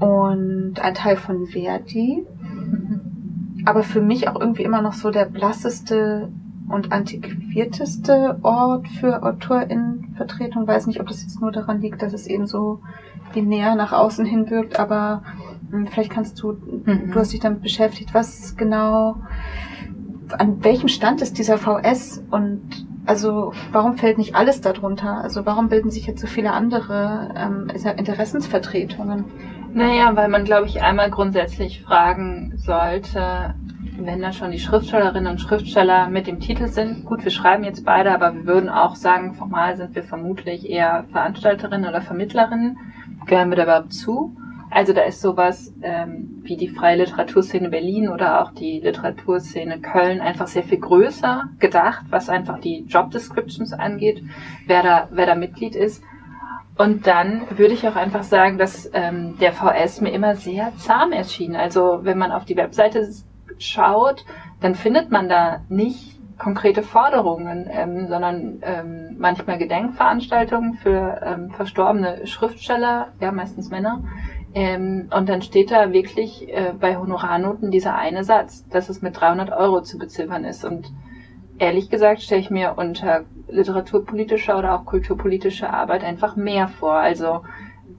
und ein Teil von Verdi. Aber für mich auch irgendwie immer noch so der blasseste und antiquierteste Ort für AutorInnenvertretung. Weiß nicht, ob das jetzt nur daran liegt, dass es eben so wie näher nach außen hin wirkt, aber hm, vielleicht kannst du, mhm. du hast dich damit beschäftigt, was genau, an welchem Stand ist dieser VS und also warum fällt nicht alles darunter? Also warum bilden sich jetzt so viele andere ähm, Interessensvertretungen? Naja, weil man, glaube ich, einmal grundsätzlich fragen sollte, wenn da schon die Schriftstellerinnen und Schriftsteller mit dem Titel sind, gut, wir schreiben jetzt beide, aber wir würden auch sagen, formal sind wir vermutlich eher Veranstalterinnen oder Vermittlerinnen. Gehören wir da überhaupt zu? Also da ist sowas ähm, wie die freie Literaturszene Berlin oder auch die Literaturszene Köln einfach sehr viel größer gedacht, was einfach die Job Descriptions angeht, wer da, wer da Mitglied ist. Und dann würde ich auch einfach sagen, dass ähm, der VS mir immer sehr zahm erschien. Also wenn man auf die Webseite schaut, dann findet man da nicht konkrete Forderungen, ähm, sondern ähm, manchmal Gedenkveranstaltungen für ähm, verstorbene Schriftsteller, ja meistens Männer. Ähm, und dann steht da wirklich äh, bei Honorarnoten dieser eine Satz, dass es mit 300 Euro zu beziffern ist. Und ehrlich gesagt stelle ich mir unter literaturpolitischer oder auch kulturpolitischer Arbeit einfach mehr vor. Also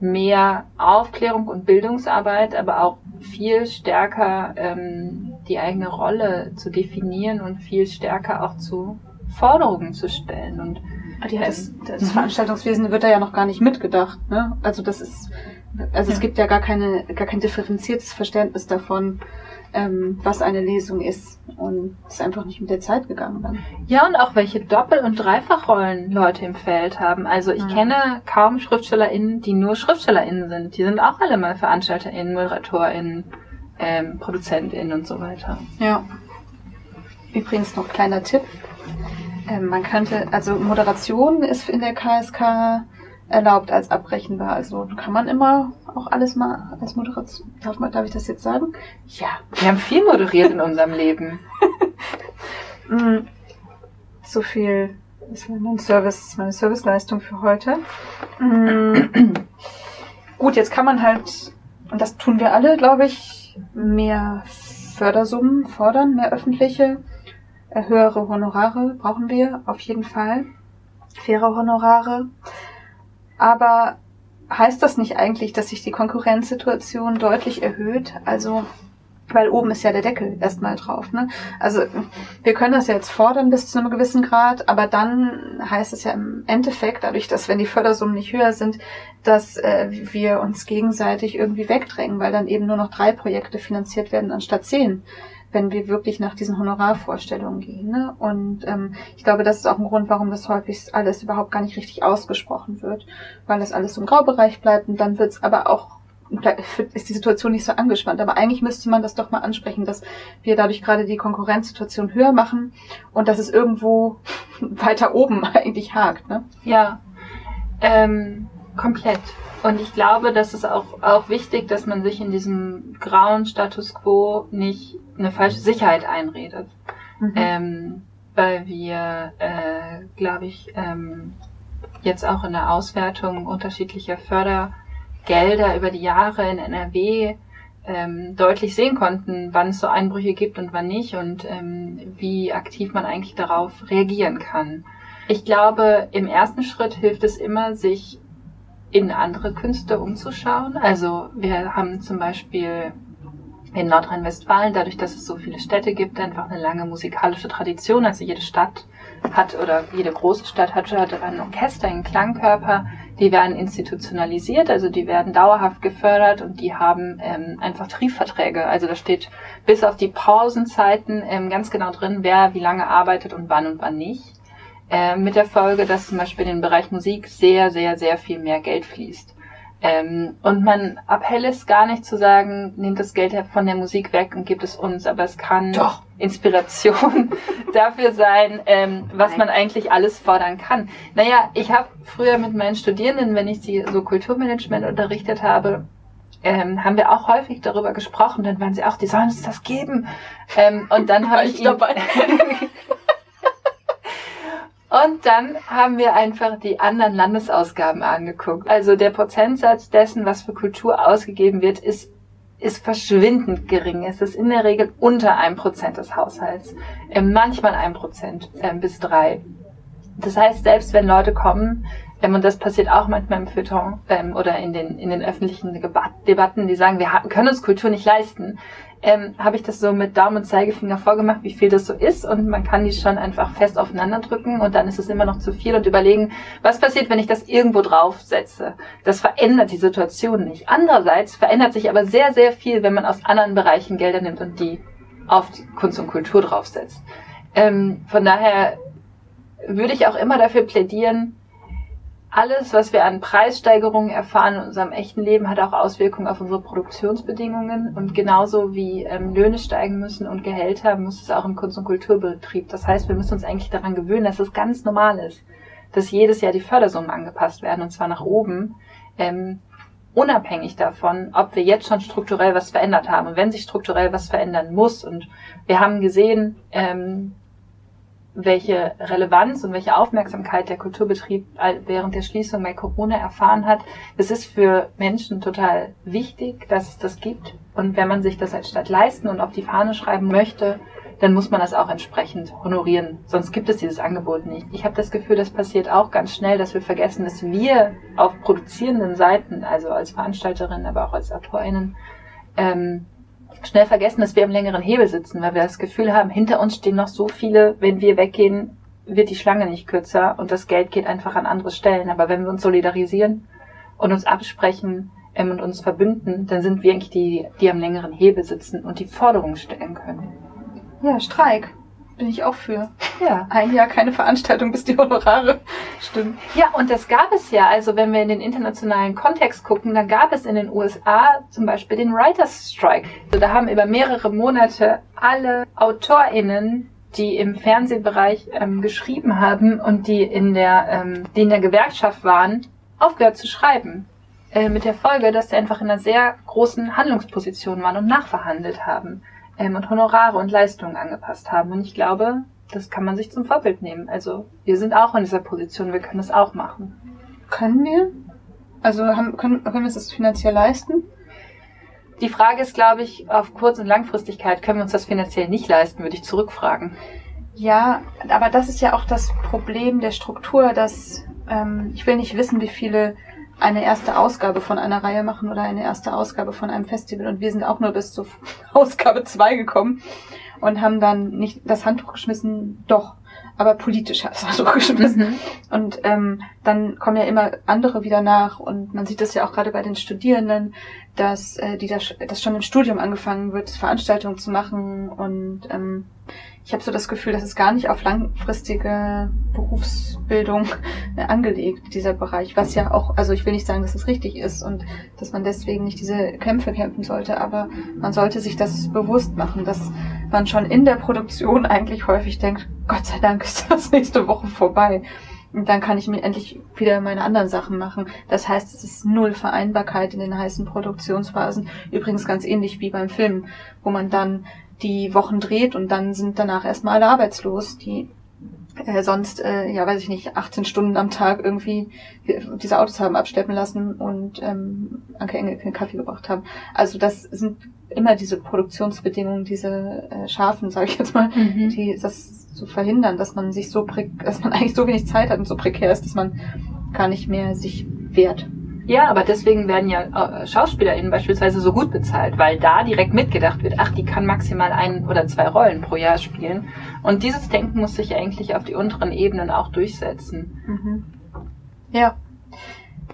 mehr Aufklärung und Bildungsarbeit, aber auch viel stärker ähm, die eigene Rolle zu definieren und viel stärker auch zu Forderungen zu stellen. Und ja, das, das mhm. Veranstaltungswesen wird da ja noch gar nicht mitgedacht. Ne? Also das ist, also ja. es gibt ja gar keine, gar kein differenziertes Verständnis davon, ähm, was eine Lesung ist. Und ist einfach nicht mit der Zeit gegangen dann. Ja, und auch welche Doppel- und Dreifachrollen Leute im Feld haben. Also ich mhm. kenne kaum SchriftstellerInnen, die nur SchriftstellerInnen sind. Die sind auch alle mal VeranstalterInnen, ModeratorInnen, ähm, ProduzentInnen und so weiter. Ja. Übrigens noch kleiner Tipp. Ähm, man könnte, also Moderation ist in der KSK erlaubt als abbrechenbar. Also kann man immer auch alles mal als Moderation. Darf, darf ich das jetzt sagen? Ja, wir haben viel moderiert in unserem Leben. <laughs> Mm, so viel ist mein Service, meine Serviceleistung für heute. Mm. Gut, jetzt kann man halt, und das tun wir alle, glaube ich, mehr Fördersummen fordern, mehr öffentliche, äh, höhere Honorare brauchen wir auf jeden Fall. Faire Honorare. Aber heißt das nicht eigentlich, dass sich die Konkurrenzsituation deutlich erhöht? Also, weil oben ist ja der Deckel erstmal drauf. Ne? Also wir können das ja jetzt fordern bis zu einem gewissen Grad, aber dann heißt es ja im Endeffekt, dadurch, dass wenn die Fördersummen nicht höher sind, dass äh, wir uns gegenseitig irgendwie wegdrängen, weil dann eben nur noch drei Projekte finanziert werden anstatt zehn wenn wir wirklich nach diesen Honorarvorstellungen gehen. Ne? Und ähm, ich glaube, das ist auch ein Grund, warum das häufig alles überhaupt gar nicht richtig ausgesprochen wird, weil das alles im Graubereich bleibt und dann wird es aber auch ist die Situation nicht so angespannt. Aber eigentlich müsste man das doch mal ansprechen, dass wir dadurch gerade die Konkurrenzsituation höher machen und dass es irgendwo <laughs> weiter oben <laughs> eigentlich hakt. Ne? Ja, ähm, komplett. Und ich glaube, das ist auch, auch wichtig, dass man sich in diesem grauen Status quo nicht eine falsche Sicherheit einredet. Mhm. Ähm, weil wir, äh, glaube ich, ähm, jetzt auch in der Auswertung unterschiedlicher Fördergelder über die Jahre in NRW ähm, deutlich sehen konnten, wann es so Einbrüche gibt und wann nicht und ähm, wie aktiv man eigentlich darauf reagieren kann. Ich glaube, im ersten Schritt hilft es immer, sich in andere Künste umzuschauen. Also wir haben zum Beispiel in Nordrhein-Westfalen, dadurch, dass es so viele Städte gibt, einfach eine lange musikalische Tradition. Also jede Stadt hat oder jede große Stadt hat, hat ein Orchester, einen Klangkörper. Die werden institutionalisiert, also die werden dauerhaft gefördert und die haben ähm, einfach Tarifverträge. Also da steht bis auf die Pausenzeiten ähm, ganz genau drin, wer wie lange arbeitet und wann und wann nicht. Äh, mit der Folge, dass zum Beispiel in den Bereich Musik sehr, sehr, sehr viel mehr Geld fließt. Ähm, und man Appell ist gar nicht zu sagen, nehmt das Geld von der Musik weg und gibt es uns, aber es kann Doch. Inspiration <laughs> dafür sein, ähm, was Nein. man eigentlich alles fordern kann. Naja, ich habe früher mit meinen Studierenden, wenn ich sie so Kulturmanagement unterrichtet habe, ähm, haben wir auch häufig darüber gesprochen. Dann waren sie auch, die sollen uns das geben. Ähm, und dann <laughs> habe ich, ich dabei. <laughs> Und dann haben wir einfach die anderen Landesausgaben angeguckt. Also der Prozentsatz dessen, was für Kultur ausgegeben wird, ist, ist verschwindend gering. Es ist in der Regel unter einem Prozent des Haushalts. Äh, manchmal ein Prozent äh, bis drei. Das heißt, selbst wenn Leute kommen, ähm, und das passiert auch manchmal im Feuilleton ähm, oder in den, in den öffentlichen Debatten, die sagen, wir können uns Kultur nicht leisten, ähm, habe ich das so mit Daumen und Zeigefinger vorgemacht, wie viel das so ist und man kann die schon einfach fest aufeinander drücken und dann ist es immer noch zu viel und überlegen, was passiert, wenn ich das irgendwo draufsetze. Das verändert die Situation nicht. Andererseits verändert sich aber sehr, sehr viel, wenn man aus anderen Bereichen Gelder nimmt und die auf Kunst und Kultur draufsetzt. Ähm, von daher würde ich auch immer dafür plädieren, alles, was wir an Preissteigerungen erfahren in unserem echten Leben, hat auch Auswirkungen auf unsere Produktionsbedingungen. Und genauso wie ähm, Löhne steigen müssen und Gehälter, muss es auch im Kunst- und Kulturbetrieb. Das heißt, wir müssen uns eigentlich daran gewöhnen, dass es ganz normal ist, dass jedes Jahr die Fördersummen angepasst werden, und zwar nach oben. Ähm, unabhängig davon, ob wir jetzt schon strukturell was verändert haben. Und wenn sich strukturell was verändern muss, und wir haben gesehen, ähm, welche Relevanz und welche Aufmerksamkeit der Kulturbetrieb während der Schließung bei Corona erfahren hat. Es ist für Menschen total wichtig, dass es das gibt. Und wenn man sich das als Stadt leisten und auf die Fahne schreiben möchte, dann muss man das auch entsprechend honorieren. Sonst gibt es dieses Angebot nicht. Ich habe das Gefühl, das passiert auch ganz schnell, dass wir vergessen, dass wir auf produzierenden Seiten, also als Veranstalterinnen, aber auch als AutorInnen, ähm, schnell vergessen, dass wir im längeren Hebel sitzen, weil wir das Gefühl haben, hinter uns stehen noch so viele, wenn wir weggehen, wird die Schlange nicht kürzer und das Geld geht einfach an andere Stellen. Aber wenn wir uns solidarisieren und uns absprechen ähm, und uns verbünden, dann sind wir eigentlich die, die am längeren Hebel sitzen und die Forderungen stellen können. Ja, Streik bin ich auch für. Ja. Ein Jahr keine Veranstaltung, bis die Honorare stimmen. Ja, und das gab es ja. Also wenn wir in den internationalen Kontext gucken, dann gab es in den USA zum Beispiel den Writers Strike. Also da haben über mehrere Monate alle AutorInnen die im Fernsehbereich ähm, geschrieben haben und die in der, ähm, die in der Gewerkschaft waren, aufgehört zu schreiben. Äh, mit der Folge, dass sie einfach in einer sehr großen Handlungsposition waren und nachverhandelt haben ähm, und Honorare und Leistungen angepasst haben. Und ich glaube, das kann man sich zum Vorbild nehmen. Also wir sind auch in dieser Position, wir können es auch machen. Können wir? Also haben, können, können wir uns das finanziell leisten? Die Frage ist, glaube ich, auf Kurz- und Langfristigkeit können wir uns das finanziell nicht leisten, würde ich zurückfragen. Ja, aber das ist ja auch das Problem der Struktur, dass ähm, ich will nicht wissen, wie viele eine erste Ausgabe von einer Reihe machen oder eine erste Ausgabe von einem Festival. Und wir sind auch nur bis zur <laughs> Ausgabe 2 gekommen und haben dann nicht das Handtuch geschmissen, doch, aber politisch hat das Handtuch geschmissen. Mhm. Und ähm, dann kommen ja immer andere wieder nach und man sieht das ja auch gerade bei den Studierenden, dass äh, die das, das schon im Studium angefangen wird, Veranstaltungen zu machen und ähm, ich habe so das Gefühl, das ist gar nicht auf langfristige Berufsbildung <laughs> angelegt, dieser Bereich, was ja auch, also ich will nicht sagen, dass es richtig ist und dass man deswegen nicht diese Kämpfe kämpfen sollte, aber man sollte sich das bewusst machen, dass man schon in der Produktion eigentlich häufig denkt, Gott sei Dank ist das <laughs> nächste Woche vorbei. Und dann kann ich mir endlich wieder meine anderen Sachen machen. Das heißt, es ist null Vereinbarkeit in den heißen Produktionsphasen. Übrigens ganz ähnlich wie beim Film, wo man dann die Wochen dreht und dann sind danach erstmal alle arbeitslos, die äh, sonst, äh, ja, weiß ich nicht, 18 Stunden am Tag irgendwie diese Autos haben absteppen lassen und ähm, Anke Engel keinen Kaffee gebracht haben. Also das sind immer diese Produktionsbedingungen, diese äh, scharfen, sage ich jetzt mal, mhm. die das zu verhindern, dass man sich so dass man <laughs> eigentlich so wenig Zeit hat und so prekär ist, dass man gar nicht mehr sich wehrt. Ja, aber deswegen werden ja äh, SchauspielerInnen beispielsweise so gut bezahlt, weil da direkt mitgedacht wird, ach, die kann maximal ein oder zwei Rollen pro Jahr spielen. Und dieses Denken muss sich eigentlich auf die unteren Ebenen auch durchsetzen. Mhm. Ja.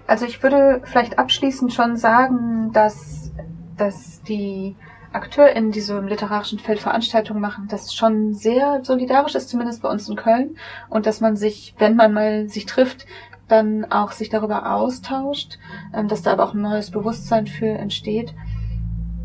Also ich würde vielleicht abschließend schon sagen, dass, dass die AkteurInnen, die so im literarischen Feld Veranstaltungen machen, das schon sehr solidarisch ist, zumindest bei uns in Köln. Und dass man sich, wenn man mal sich trifft, dann auch sich darüber austauscht, ähm, dass da aber auch ein neues Bewusstsein für entsteht.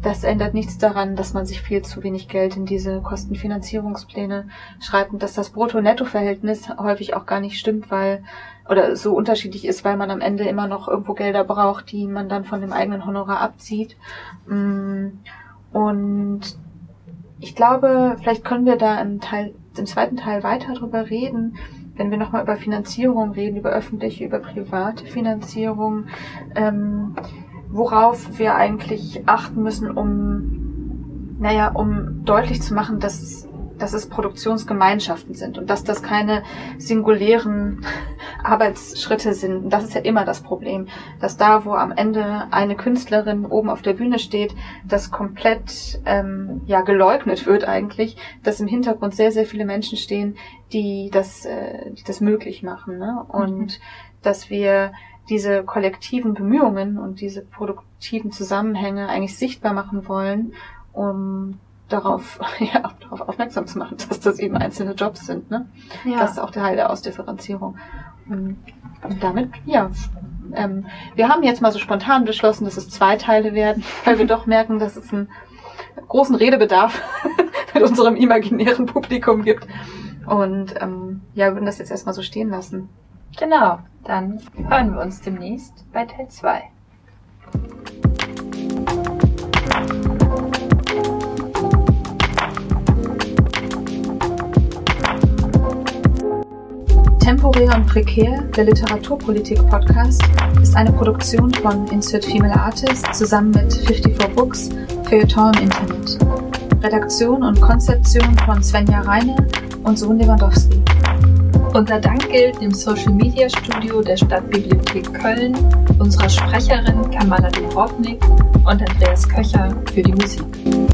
Das ändert nichts daran, dass man sich viel zu wenig Geld in diese Kostenfinanzierungspläne schreibt und dass das Brutto-Netto-Verhältnis häufig auch gar nicht stimmt, weil oder so unterschiedlich ist, weil man am Ende immer noch irgendwo Gelder braucht, die man dann von dem eigenen Honorar abzieht. Mm, und ich glaube, vielleicht können wir da im Teil, im zweiten Teil weiter drüber reden, wenn wir nochmal über Finanzierung reden, über öffentliche, über private Finanzierung, ähm, worauf wir eigentlich achten müssen, um, naja, um deutlich zu machen, dass dass es Produktionsgemeinschaften sind und dass das keine singulären Arbeitsschritte sind. Das ist ja immer das Problem, dass da, wo am Ende eine Künstlerin oben auf der Bühne steht, das komplett ähm, ja geleugnet wird eigentlich, dass im Hintergrund sehr sehr viele Menschen stehen, die das, äh, die das möglich machen. Ne? Und mhm. dass wir diese kollektiven Bemühungen und diese produktiven Zusammenhänge eigentlich sichtbar machen wollen, um darauf, <laughs> ja, darauf aufmerksam zu machen, dass das eben einzelne Jobs sind. Ne? Ja. Das ist auch der Teil der Ausdifferenzierung. Und damit, ja, ähm, wir haben jetzt mal so spontan beschlossen, dass es zwei Teile werden, <laughs> weil wir doch merken, dass es einen großen Redebedarf <laughs> mit unserem imaginären Publikum gibt. Und ähm, ja, würden das jetzt erstmal so stehen lassen. Genau, dann hören wir uns demnächst bei Teil 2. Temporär und prekär, der Literaturpolitik-Podcast, ist eine Produktion von Insert Female Artist zusammen mit 54 Books, Feuilleton im Internet. Redaktion und Konzeption von Svenja Reine und Sohn Lewandowski. Unser Dank gilt dem Social Media Studio der Stadtbibliothek Köln, unserer Sprecherin Kamala Dubrovnik und Andreas Köcher für die Musik.